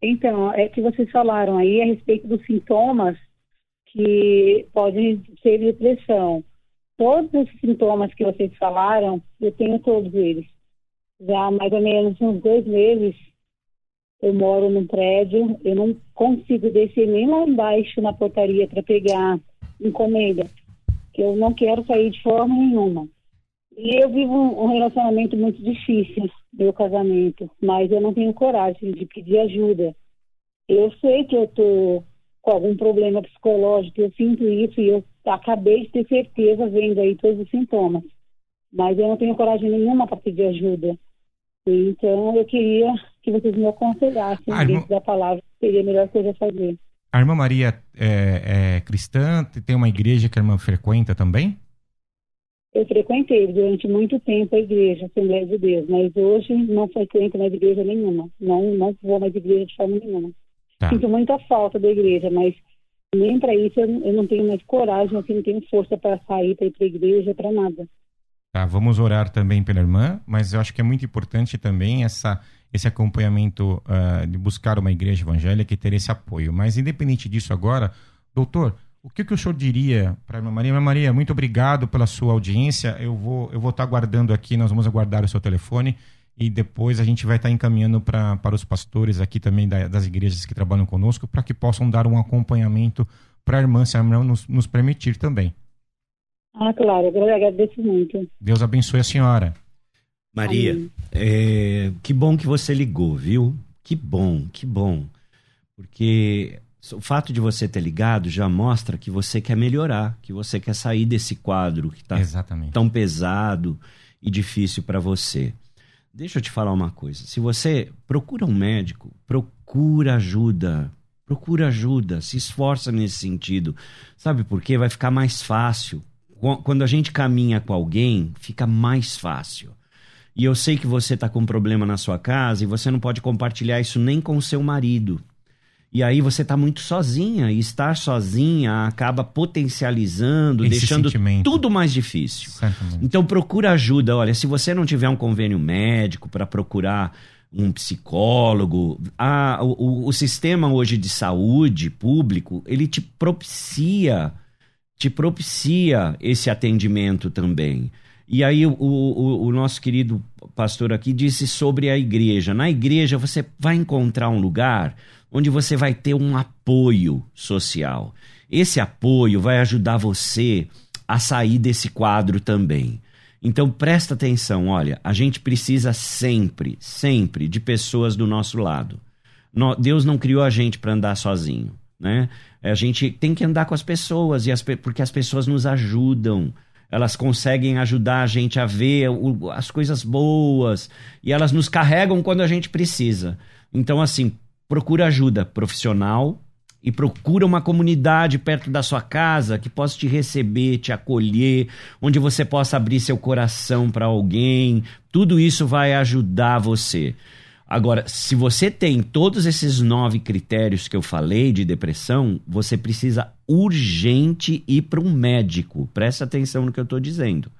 Então, é que vocês falaram aí a respeito dos sintomas que podem ser depressão. Todos os sintomas que vocês falaram, eu tenho todos eles. Já há mais ou menos uns dois meses, eu moro num prédio, eu não consigo descer nem lá embaixo na portaria para pegar encomenda, que eu não quero sair de forma nenhuma. E eu vivo um relacionamento muito difícil, meu casamento, mas eu não tenho coragem de pedir ajuda. Eu sei que eu tô com algum problema psicológico, eu sinto isso e eu acabei de ter certeza vendo aí todos os sintomas. Mas eu não tenho coragem nenhuma para pedir ajuda. Então eu queria que vocês me aconselhassem Ah, dentro da palavra, seria a melhor coisa a fazer. A irmã Maria é, é cristã? Tem uma igreja que a irmã frequenta também? Eu frequentei durante muito tempo a igreja, a Assembleia de Deus, mas hoje não frequento mais igreja nenhuma. Não, não vou mais igreja de forma nenhuma. Tá. Sinto muita falta da igreja, mas nem para isso eu, eu não tenho mais coragem, assim, não tenho força para sair, para ir para a igreja, para nada. Tá, vamos orar também pela irmã, mas eu acho que é muito importante também essa, esse acompanhamento ah, de buscar uma igreja evangélica e ter esse apoio. Mas independente disso agora, doutor, o que, que o senhor diria para a irmã Maria? Irmã Maria, muito obrigado pela sua audiência. Eu vou eu vou estar aguardando aqui, nós vamos aguardar o seu telefone e depois a gente vai estar encaminhando pra, para os pastores aqui também da- das igrejas que trabalham conosco para que possam dar um acompanhamento para a irmã, se a irmã nos, nos permitir também. Ah, claro, eu agradeço muito. Deus abençoe a senhora. Maria, é, que bom que você ligou, viu? Que bom, que bom. Porque o fato de você ter ligado já mostra que você quer melhorar, que você quer sair desse quadro que está tão pesado e difícil para você. Deixa eu te falar uma coisa. Se você procura um médico, procura ajuda. Procura ajuda, se esforça nesse sentido. Sabe por quê? Vai ficar mais fácil. Qu- Quando a gente caminha com alguém, fica mais fácil. E eu sei que você está com um problema na sua casa e você não pode compartilhar isso nem com o seu marido. E aí você está muito sozinha e estar sozinha acaba potencializando, Esse deixando sentimento. tudo mais difícil. Certamente. Então procura ajuda. Olha, se você não tiver um convênio médico para procurar um psicólogo. Ah, o, o, sistema hoje de saúde público, ele te propicia, te propicia esse atendimento também. E aí o, o, o, nosso querido pastor aqui disse sobre a igreja. Na igreja você vai encontrar um lugar onde você vai ter um apoio social. Esse apoio vai ajudar você a sair desse quadro também. Então presta atenção, olha, a gente precisa sempre, sempre de pessoas do nosso lado. Deus não criou a gente para andar sozinho, né? A gente tem que andar com as pessoas e as, porque as pessoas nos ajudam. Elas conseguem ajudar a gente a ver o, as coisas boas e elas nos carregam quando a gente precisa. Então, assim, procura ajuda profissional, e procura uma comunidade perto da sua casa que possa te receber, te acolher, onde você possa abrir seu coração para alguém. Tudo isso vai ajudar você. Agora, se você tem todos esses nove critérios que eu falei de depressão, você precisa urgente ir para um médico. Presta atenção no que eu estou dizendo.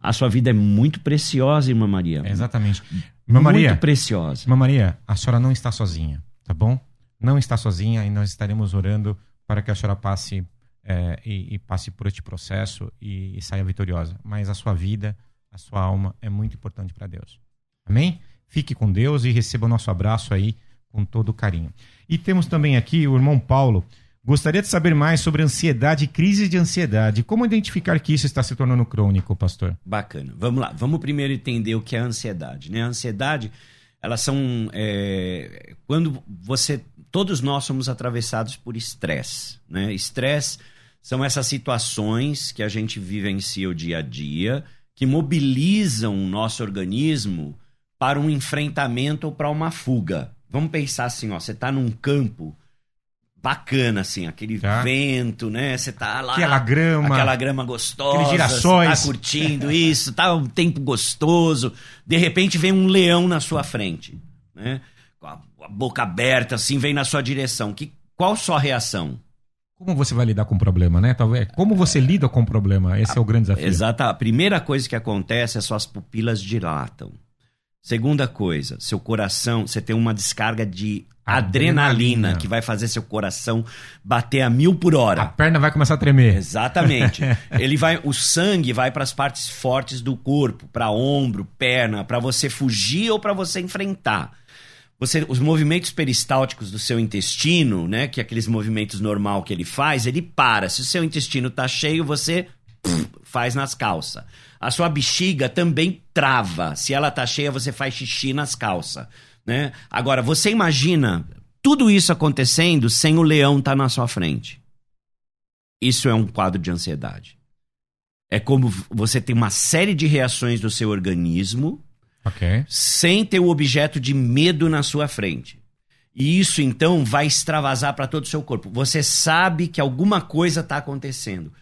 A sua vida é muito preciosa, irmã Maria. É exatamente. Irmã Maria, muito preciosa. Irmã Maria, a senhora não está sozinha, tá bom? não está sozinha e nós estaremos orando para que a senhora passe é, e, e, passe por este processo e, e, saia vitoriosa. Mas a sua vida, a sua alma é muito importante para Deus. Amém? Fique com Deus e receba o nosso abraço aí com todo carinho. E temos também aqui o irmão Paulo. Gostaria de saber mais sobre ansiedade crise de ansiedade. Como identificar que isso está se tornando crônico, pastor? Bacana. Vamos lá. Vamos primeiro entender o que é ansiedade. Né? A ansiedade, elas são. É, quando você todos nós somos atravessados por estresse. Né? Estresse são essas situações que a gente vivencia o dia a dia, que mobilizam o nosso organismo para um enfrentamento ou para uma fuga. Vamos pensar assim, ó, você está num campo bacana, assim, aquele tá. vento, né? Você tá lá. Aquela grama. Aquela grama gostosa. Aqueles girassóis. Tá curtindo isso, tá um tempo gostoso. De repente vem um leão na sua frente, né? a boca aberta, assim, vem na sua direção. Que, qual sua reação? Como você vai lidar com o problema, né? Talvez. Como você lida com o problema? Esse a, é o grande desafio. Exato. A primeira coisa que acontece é suas pupilas dilatam. Segunda coisa, seu coração, você tem uma descarga de adrenalina, adrenalina, que vai fazer seu coração bater a mil por hora. A perna vai começar a tremer. Exatamente. [laughs] Ele vai, o sangue vai para as partes fortes do corpo, para ombro, perna, para você fugir ou para você enfrentar você, os movimentos peristálticos do seu intestino, né, que é aqueles movimentos normal que ele faz, ele para. Se o seu intestino tá cheio, você pff, faz nas calças. A sua bexiga também trava. Se ela tá cheia, você faz xixi nas calças, né? Agora, você imagina tudo isso acontecendo sem o leão estar tá na sua frente. Isso é um quadro de ansiedade. É como você tem uma série de reações do seu organismo Okay. Sem ter o objeto de medo na sua frente. E isso então vai extravasar para todo o seu corpo. Você sabe que alguma coisa está acontecendo.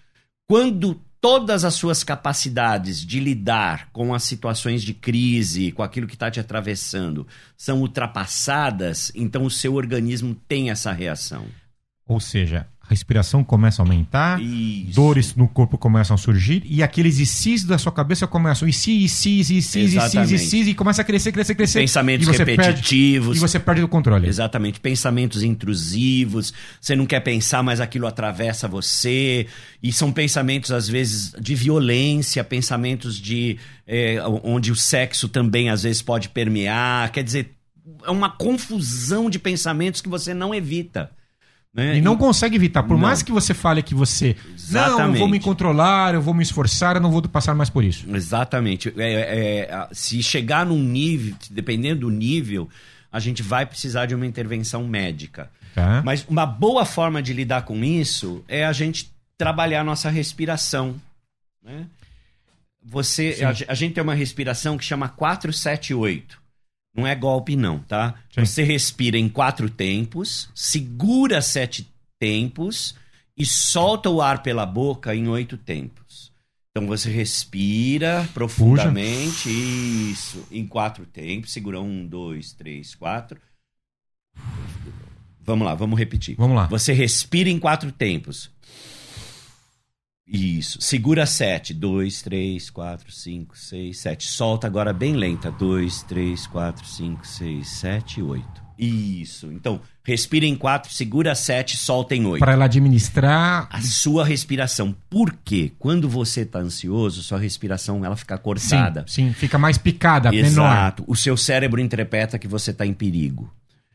Quando todas as suas capacidades de lidar com as situações de crise, com aquilo que está te atravessando, são ultrapassadas, então o seu organismo tem essa reação. Ou seja, respiração começa a aumentar, Isso. dores no corpo começam a surgir e aqueles ICs da sua cabeça começam ICs, ICs, ICs, ICs, ICs e começa a crescer, crescer, crescer. Pensamentos e repetitivos. Perde, e você perde o controle. Exatamente. Pensamentos intrusivos, você não quer pensar, mas aquilo atravessa você. E são pensamentos, às vezes, de violência, pensamentos de. É, onde o sexo também, às vezes, pode permear. Quer dizer, é uma confusão de pensamentos que você não evita. Né? E não e... consegue evitar. Por não. mais que você fale que você. Exatamente. Não, eu vou me controlar, eu vou me esforçar, eu não vou passar mais por isso. Exatamente. É, é, se chegar num nível, dependendo do nível, a gente vai precisar de uma intervenção médica. Tá. Mas uma boa forma de lidar com isso é a gente trabalhar a nossa respiração. Né? Você, a, a gente tem uma respiração que chama 478. Não é golpe, não, tá? Sim. Você respira em quatro tempos, segura sete tempos e solta o ar pela boca em oito tempos. Então você respira profundamente, Puxa. isso, em quatro tempos. Segura um, dois, três, quatro. Vamos lá, vamos repetir. Vamos lá. Você respira em quatro tempos. Isso. Segura sete. Dois, três, quatro, cinco, seis, sete. Solta agora bem lenta. Dois, três, quatro, cinco, seis, sete, oito. Isso. Então, respira em quatro, segura sete, solta em oito. Para ela administrar. A sua respiração. Por quê? Quando você está ansioso, sua respiração ela fica cortada. Sim, sim, fica mais picada, menor. Exato. O seu cérebro interpreta que você está em perigo.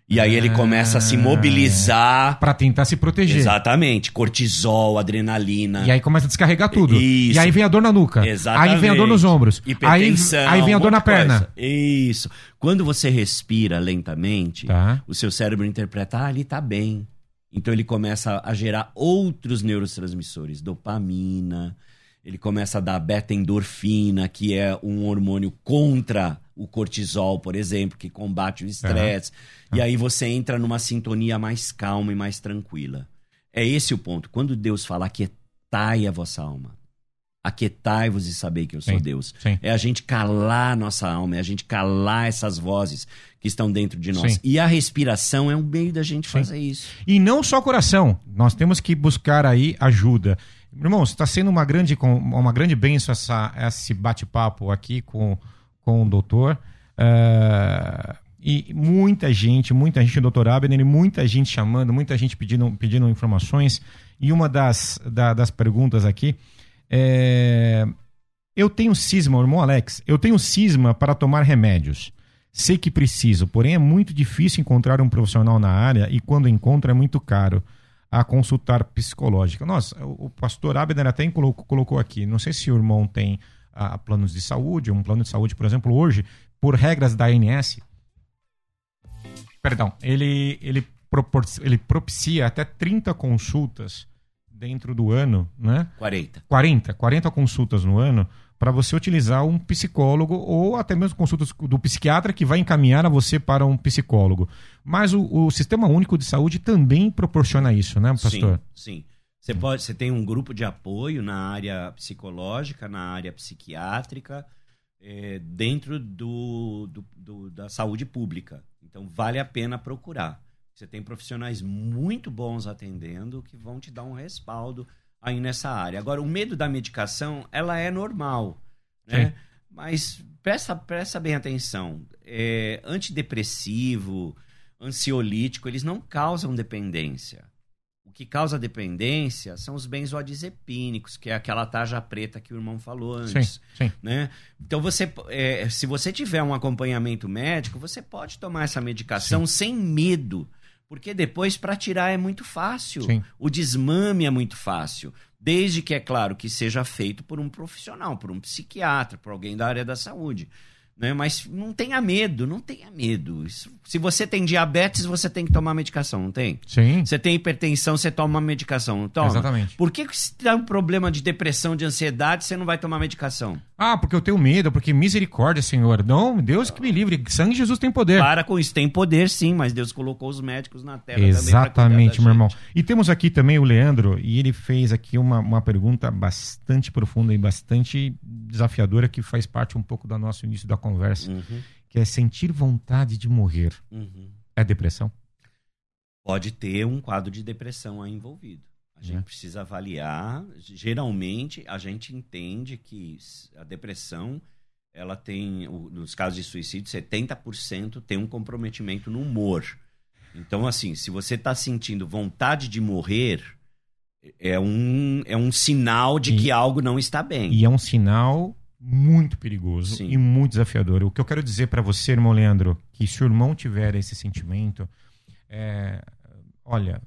E aí ele começa a se mobilizar. Para tentar se proteger. Exatamente. Cortisol, adrenalina. E aí começa a descarregar tudo. Isso. E aí vem a dor na nuca. Exatamente. Aí vem a dor nos ombros. Aí, Hipertensão, aí vem a dor na perna. coisa. Isso. Quando você respira lentamente, Tá. o seu cérebro interpreta, ah, ele tá bem. Então ele começa a gerar outros neurotransmissores, dopamina, ele começa a dar beta-endorfina, que é um hormônio contra o cortisol, por exemplo, que combate o estresse. E aí você entra numa sintonia mais calma e mais tranquila. É esse o ponto. Quando Deus fala aquietai a vossa alma, aquietai-vos e sabei que eu sou Sim, Deus. sim. É a gente calar a nossa alma, é a gente calar essas vozes que estão dentro de nós. Sim. E a respiração é um meio da gente fazer isso. E não só coração. Nós temos que buscar aí ajuda. Irmãos, está sendo uma grande, uma grande bênção essa, esse bate-papo aqui com, com o doutor. Ah, e muita gente, muita gente, doutor Abner, muita gente chamando, muita gente pedindo, pedindo informações. E uma das, da- das perguntas aqui é. Eu tenho cisma, irmão Alex, eu tenho cisma para tomar remédios. Sei que preciso, porém é muito difícil encontrar um profissional na área e quando encontro é muito caro a consultar psicológica. Nossa, o o pastor Abner até colocou aqui, não sei se o irmão tem ah, planos de saúde, um plano de saúde, por exemplo, hoje, por regras da ANS, perdão, ele, ele, propor, ele propicia até 30 consultas dentro do ano, né? 40. 40, 40 consultas no ano para você utilizar um psicólogo ou até mesmo consultas do psiquiatra que vai encaminhar a você para um psicólogo. Mas o, o Sistema Único de Saúde também proporciona isso, né, pastor? Sim, sim. Você, pode, você tem um grupo de apoio na área psicológica, na área psiquiátrica, eh, dentro do, do- do- da saúde pública. Então, vale a pena procurar. Você tem profissionais muito bons atendendo que vão te dar um respaldo aí nessa área. Agora, o medo da medicação, ela é normal, né? Sim. Mas presta, presta bem atenção. É, antidepressivo, ansiolítico, eles não causam dependência. Que causa dependência são os benzodiazepínicos, que é aquela tarja preta que o irmão falou antes. Sim, sim. Né? Então, você, é, se você tiver um acompanhamento médico, você pode tomar essa medicação sem medo. Porque depois, para tirar, é muito fácil. Sim. O desmame é muito fácil. Desde que, é claro, que seja feito por um profissional, por um psiquiatra, por alguém da área da saúde. Né? Mas não tenha medo, não tenha medo. Se você tem diabetes, você tem que tomar medicação, não tem? Sim, Você tem hipertensão, você toma uma medicação, não toma? exatamente. Por que, que se tem um problema de depressão, de ansiedade, você não vai tomar medicação? Ah, porque eu tenho medo, porque misericórdia, Senhor. Não, Deus que me livre. Sangue de Jesus tem poder. Para com isso. Tem poder, sim, mas Deus colocou os médicos na cuidar Exatamente, meu irmão. E temos aqui também o Leandro, e ele fez aqui uma, uma pergunta bastante profunda e bastante desafiadora, que faz parte um pouco do nosso início da conversa, Uhum, que é sentir vontade de morrer. uhum. É depressão? Pode ter um quadro de depressão aí envolvido. A gente É. precisa avaliar. Geralmente, a gente entende que a depressão, ela tem, nos casos de suicídio, 70% tem um comprometimento no humor. Então, assim, se você está sentindo vontade de morrer, é um, é um sinal de E- que algo não está bem. E é um sinal muito perigoso Sim. e muito desafiador. O que eu quero dizer para você, irmão Leandro, que se o irmão tiver esse sentimento, é, olha,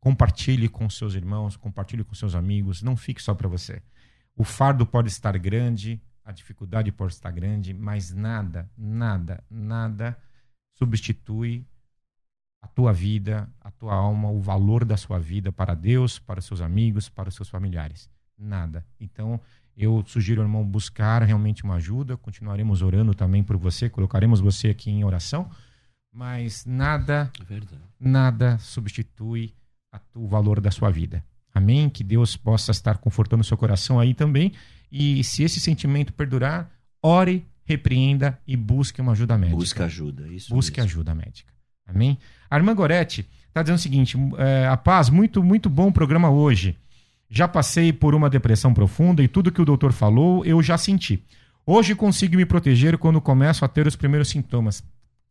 compartilhe com seus irmãos, compartilhe com seus amigos, não fique só para você. O fardo pode estar grande, a dificuldade pode estar grande, mas nada, nada, nada substitui a tua vida, a tua alma, o valor da sua vida para Deus, para os seus amigos, para os seus familiares. Nada. Então, eu sugiro, irmão, buscar realmente uma ajuda. Continuaremos orando também por você, colocaremos você aqui em oração, mas nada É nada substitui o valor da sua vida. Amém? Que Deus possa estar confortando o seu coração aí também. E se esse sentimento perdurar, ore, repreenda e busque uma ajuda médica. Busca ajuda. Isso Busque mesmo. ajuda médica. Amém? A irmã Gorete está dizendo o seguinte: é, a paz, muito, muito bom programa hoje. Já passei por uma depressão profunda e tudo que o doutor falou eu já senti. Hoje consigo me proteger quando começo a ter os primeiros sintomas.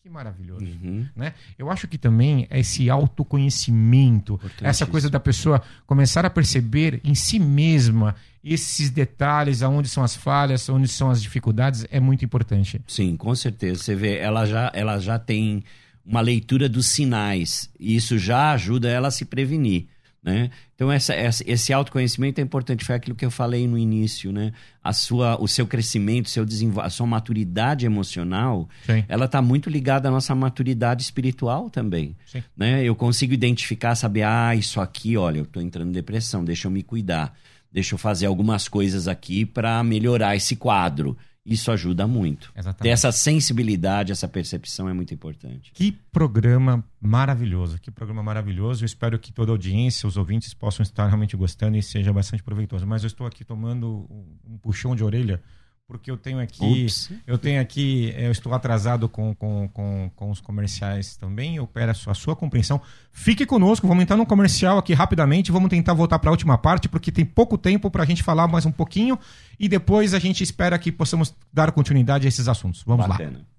Que maravilhoso. Uhum. Né? Eu acho que também é esse autoconhecimento, essa coisa da pessoa começar a perceber em si mesma esses detalhes, aonde são as falhas, onde são as dificuldades, é muito importante. Sim, com certeza. Você vê, ela já, ela já tem uma leitura dos sinais, e isso já ajuda ela a se prevenir. Né? Então essa, essa, esse autoconhecimento é importante, foi aquilo que eu falei no início, né? A sua, o seu crescimento, seu a sua maturidade emocional, Sim. ela está muito ligada à nossa maturidade espiritual também, Sim. né? Eu consigo identificar, saber, ah, isso aqui, olha, eu estou entrando em depressão, deixa eu me cuidar, deixa eu fazer algumas coisas aqui para melhorar esse quadro. Isso ajuda muito. Exatamente. Ter essa sensibilidade, essa percepção é muito importante. Que programa maravilhoso, que programa maravilhoso. Eu espero que toda a audiência, os ouvintes possam estar realmente gostando e seja bastante proveitoso. Mas eu estou aqui tomando um puxão de orelha porque eu tenho aqui, Ups. eu tenho aqui, eu estou atrasado com, com, com, com os comerciais também. Eu peço a sua compreensão. Fique conosco, vamos entrar no comercial aqui rapidamente. Vamos tentar voltar para a última parte, porque tem pouco tempo para a gente falar mais um pouquinho e depois a gente espera que possamos dar continuidade a esses assuntos. Vamos Bacana. lá.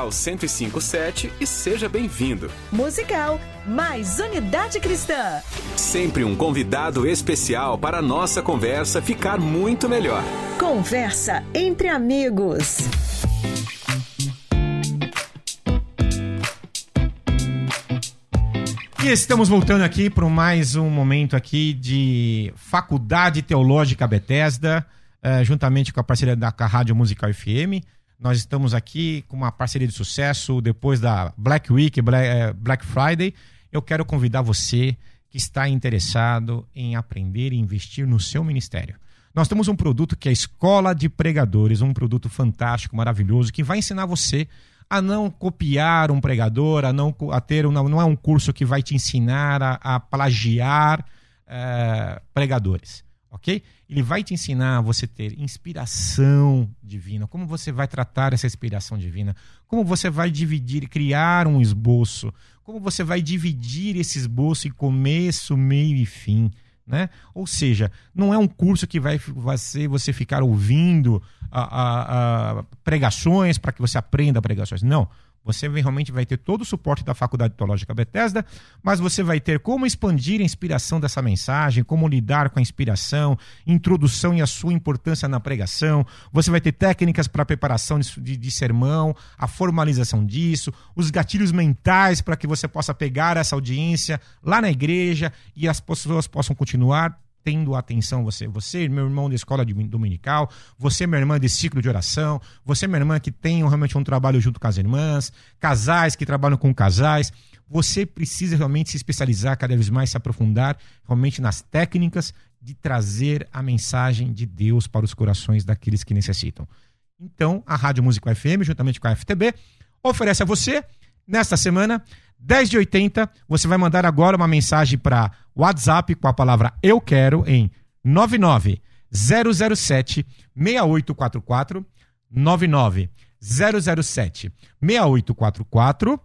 1057 e seja bem-vindo. Musical, mais unidade cristã. Sempre um convidado especial para a nossa conversa ficar muito melhor. Conversa entre amigos. E estamos voltando aqui para mais um momento aqui de Faculdade Teológica Bethesda, eh, juntamente com a parceria da Rádio Musical FM. Nós estamos aqui com uma parceria de sucesso depois da Black Week, Black, eh, Black Friday. Eu quero convidar você que está interessado em aprender e investir no seu ministério. Nós temos um produto que é a Escola de Pregadores, um produto fantástico, maravilhoso, que vai ensinar você a não copiar um pregador, a não a ter um, não é um curso que vai te ensinar a, a plagiar eh, pregadores, ok? Ele vai te ensinar a você ter inspiração divina, como você vai tratar essa inspiração divina, como você vai dividir, criar um esboço, como você vai dividir esse esboço em começo, meio e fim. Né? Ou seja, não é um curso que vai fazer você ficar ouvindo a, a- a pregações para que você aprenda pregações. Não. Você realmente vai ter todo o suporte da Faculdade Teológica Bethesda, mas você vai ter como expandir a inspiração dessa mensagem, como lidar com a inspiração, introdução e a sua importância na pregação. Você vai ter técnicas para preparação de, de- de sermão, a formalização disso, os gatilhos mentais para que você possa pegar essa audiência lá na igreja e as pessoas possam continuar tendo atenção você, você, meu irmão da escola dominical, você, minha irmã de ciclo de oração, você, minha irmã que tem realmente um trabalho junto com as irmãs, casais que trabalham com casais, você precisa realmente se especializar cada vez mais, se aprofundar realmente nas técnicas de trazer a mensagem de Deus para os corações daqueles que necessitam. Então, a Rádio Música FM, juntamente com a FTB, oferece a você, nesta semana, 10 de 80. Você vai mandar agora uma mensagem para WhatsApp com a palavra Eu Quero em 99 007 6844 99 007 6844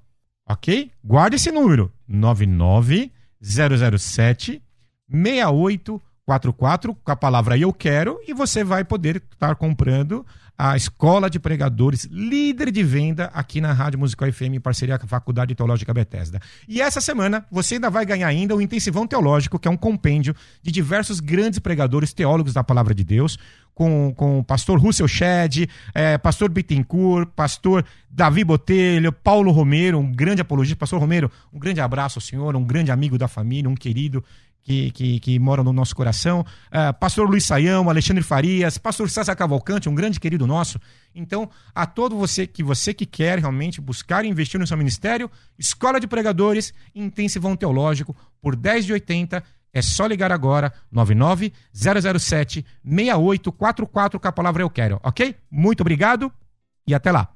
ok? Guarde esse número 99 007 6844 com a palavra Eu Quero e você vai poder estar comprando a Escola de Pregadores, líder de venda aqui na Rádio Musical FM em parceria com a Faculdade Teológica Bethesda. E essa semana você ainda vai ganhar ainda o Intensivão Teológico, que é um compêndio de diversos grandes pregadores teólogos da Palavra de Deus, com, com o pastor Russell Shedd, eh, pastor Bittencourt, pastor Davi Botelho, Paulo Romero, um grande apologista. Pastor Romero, um grande abraço ao senhor, um grande amigo da família, um querido que, que, que moram no nosso coração. Ah, pastor Luiz Saião, Alexandre Farias, pastor César Cavalcante, um grande querido nosso. Então, a todo você que você que quer realmente buscar e investir no seu ministério, Escola de Pregadores, Intensivão Teológico, por 10 de 80, É só ligar agora, 99 007 6844 com a palavra eu quero, ok? Muito obrigado e até lá.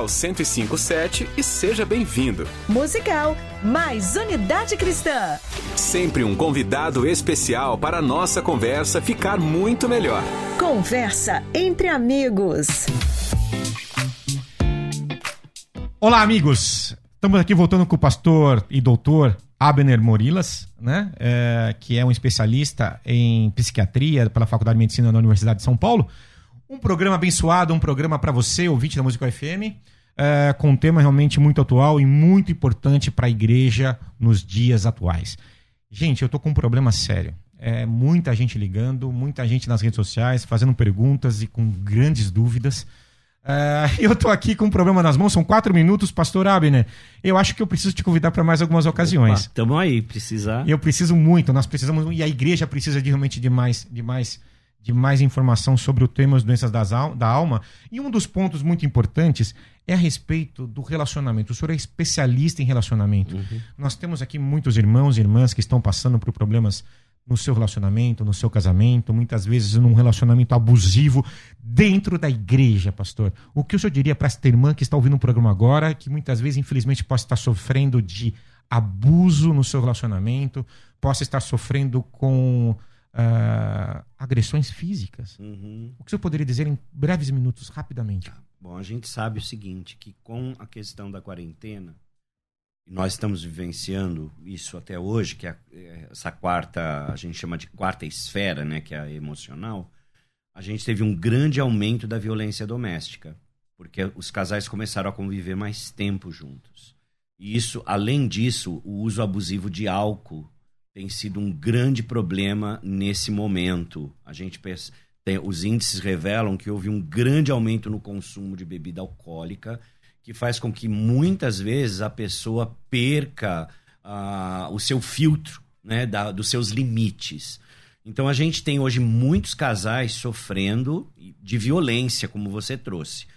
1057 e seja bem-vindo. Musical mais Unidade Cristã. Sempre um convidado especial para a nossa conversa ficar muito melhor. Conversa entre amigos. Olá, amigos. Estamos aqui voltando com o pastor e doutor Abner Morilas, né? É, que é um especialista em psiquiatria pela Faculdade de Medicina da Universidade de São Paulo. Um programa abençoado, um programa para você, ouvinte da Música FM, é, com um tema realmente muito atual e muito importante para a igreja nos dias atuais. Gente, eu tô com um problema sério. É, muita gente ligando, muita gente nas redes sociais fazendo perguntas e com grandes dúvidas. É, [laughs] eu tô aqui com um problema nas mãos, são quatro minutos, pastor Abner. Eu acho que eu preciso te convidar para mais algumas ocasiões. Estamos aí, precisar. Eu preciso muito, nós precisamos, e a igreja precisa de, realmente de mais, de mais, de mais informação sobre o tema das doenças al da alma. E um dos pontos muito importantes é a respeito do relacionamento. O senhor é especialista em relacionamento. Uhum. Nós temos aqui muitos irmãos e irmãs que estão passando por problemas no seu relacionamento, no seu casamento, muitas vezes num relacionamento abusivo dentro da igreja, pastor. O que o senhor diria para esta irmã que está ouvindo o programa agora, que muitas vezes, infelizmente, possa estar sofrendo de abuso no seu relacionamento, possa estar sofrendo com uh, agressões físicas? Uhum. O que o senhor poderia dizer em breves minutos, rapidamente? Bom, a gente sabe o seguinte, que com a questão da quarentena, nós estamos vivenciando isso até hoje, que é essa quarta, a gente chama de quarta esfera, né, que é a emocional, a gente teve um grande aumento da violência doméstica, porque os casais começaram a conviver mais tempo juntos. E isso, além disso, o uso abusivo de álcool tem sido um grande problema nesse momento. A gente tem, os índices revelam que houve um grande aumento no consumo de bebida alcoólica, que faz com que muitas vezes a pessoa perca uh, o seu filtro né, da, dos seus limites. Então a gente tem hoje muitos casais sofrendo de violência, como você trouxe.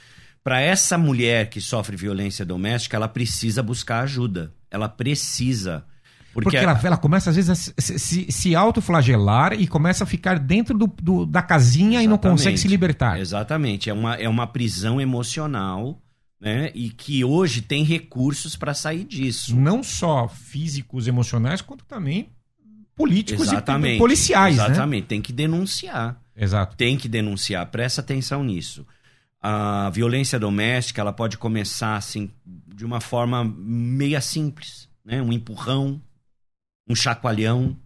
Para essa mulher que sofre violência doméstica, ela precisa buscar ajuda. Ela precisa porque, Porque ela, ela, começa, às vezes, a se, se, se autoflagelar e começa a ficar dentro do, do da casinha Exatamente. e não consegue se libertar. Exatamente. É uma, é uma prisão emocional. Né? E que hoje tem recursos para sair disso. Não só físicos, emocionais, quanto também políticos Exatamente. e policiais. Né? Exatamente. Né? Tem que denunciar. Exato. Tem que denunciar. Presta atenção nisso. A violência doméstica ela pode começar assim de uma forma meia simples, né? Um empurrão, um chacoalhão.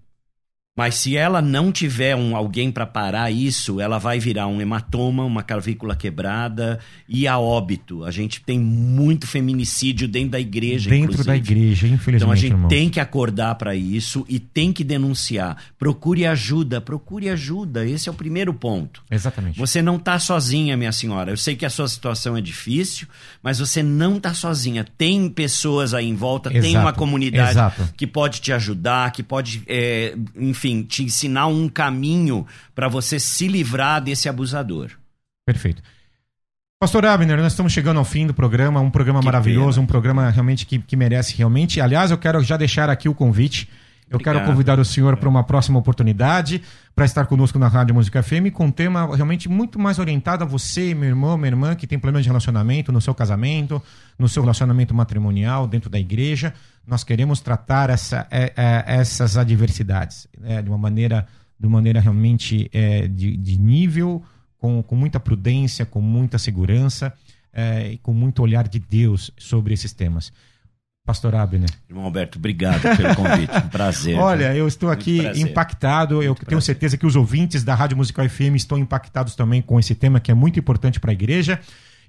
Mas se ela não tiver um, alguém para parar isso, ela vai virar um hematoma, uma clavícula quebrada e a óbito. A gente tem muito feminicídio dentro da igreja. Dentro inclusive. da igreja, infelizmente. Então a gente irmão. tem que acordar para isso e tem que denunciar. Procure ajuda, procure ajuda. Esse é o primeiro ponto. Exatamente. Você não está sozinha, minha senhora. Eu sei que a sua situação é difícil, mas você não está sozinha. Tem pessoas aí em volta, Exato. tem uma comunidade Exato. que pode te ajudar, que pode, é, enfim enfim, te ensinar um caminho para você se livrar desse abusador. Perfeito. Pastor Abner, nós estamos chegando ao fim do programa, um programa que maravilhoso, pena. um programa realmente que, que merece realmente. Aliás, eu quero já deixar aqui o convite. Eu Obrigado. quero convidar o senhor para uma próxima oportunidade, para estar conosco na Rádio Música FM, com um tema realmente muito mais orientado a você, meu irmão, minha irmã, que tem problemas de relacionamento, no seu casamento, no seu relacionamento matrimonial, dentro da igreja. Nós queremos tratar essa, é, é, essas adversidades né, de uma maneira, de uma maneira realmente é, de, de, nível, com, com muita prudência, com muita segurança é, e com muito olhar de Deus sobre esses temas. Pastor Abner. Irmão Alberto, obrigado pelo convite. Um prazer. Olha, eu estou aqui impactado. eu tenho prazer. certeza que os ouvintes da Rádio Musical FM estão impactados também com esse tema que é muito importante para a igreja.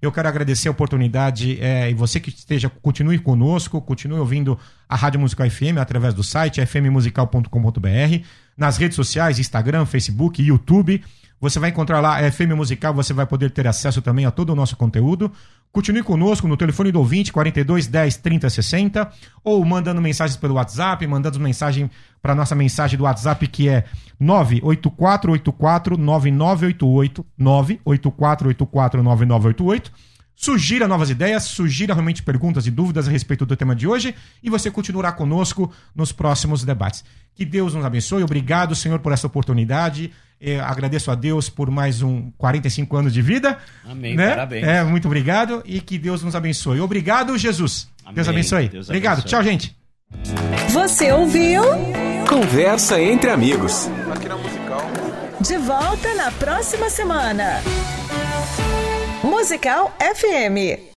Eu quero agradecer a oportunidade é, e você que esteja, continue conosco, continue ouvindo a Rádio Musical FM através do site fmmusical.com.br, nas redes sociais, Instagram, Facebook, YouTube. Você vai encontrar lá a FM Musical, você vai poder ter acesso também a todo o nosso conteúdo. Continue conosco no telefone do ouvinte 42 10 30 60 ou mandando mensagens pelo WhatsApp, mandando mensagem para nossa mensagem do WhatsApp que é 98484 9988 98484 9988. Sugira novas ideias, sugira realmente perguntas e dúvidas a respeito do tema de hoje e você continuará conosco nos próximos debates. Que Deus nos abençoe. Obrigado, Senhor, por essa oportunidade. Eu agradeço a Deus por mais um 45 anos de vida. Amém. Né? Parabéns. É, muito obrigado e que Deus nos abençoe. Obrigado, Jesus. Amém. Deus abençoe. Deus obrigado. abençoe. Tchau, gente. Você ouviu? Conversa entre amigos. Aqui na musical. De volta na próxima semana. Musical FM.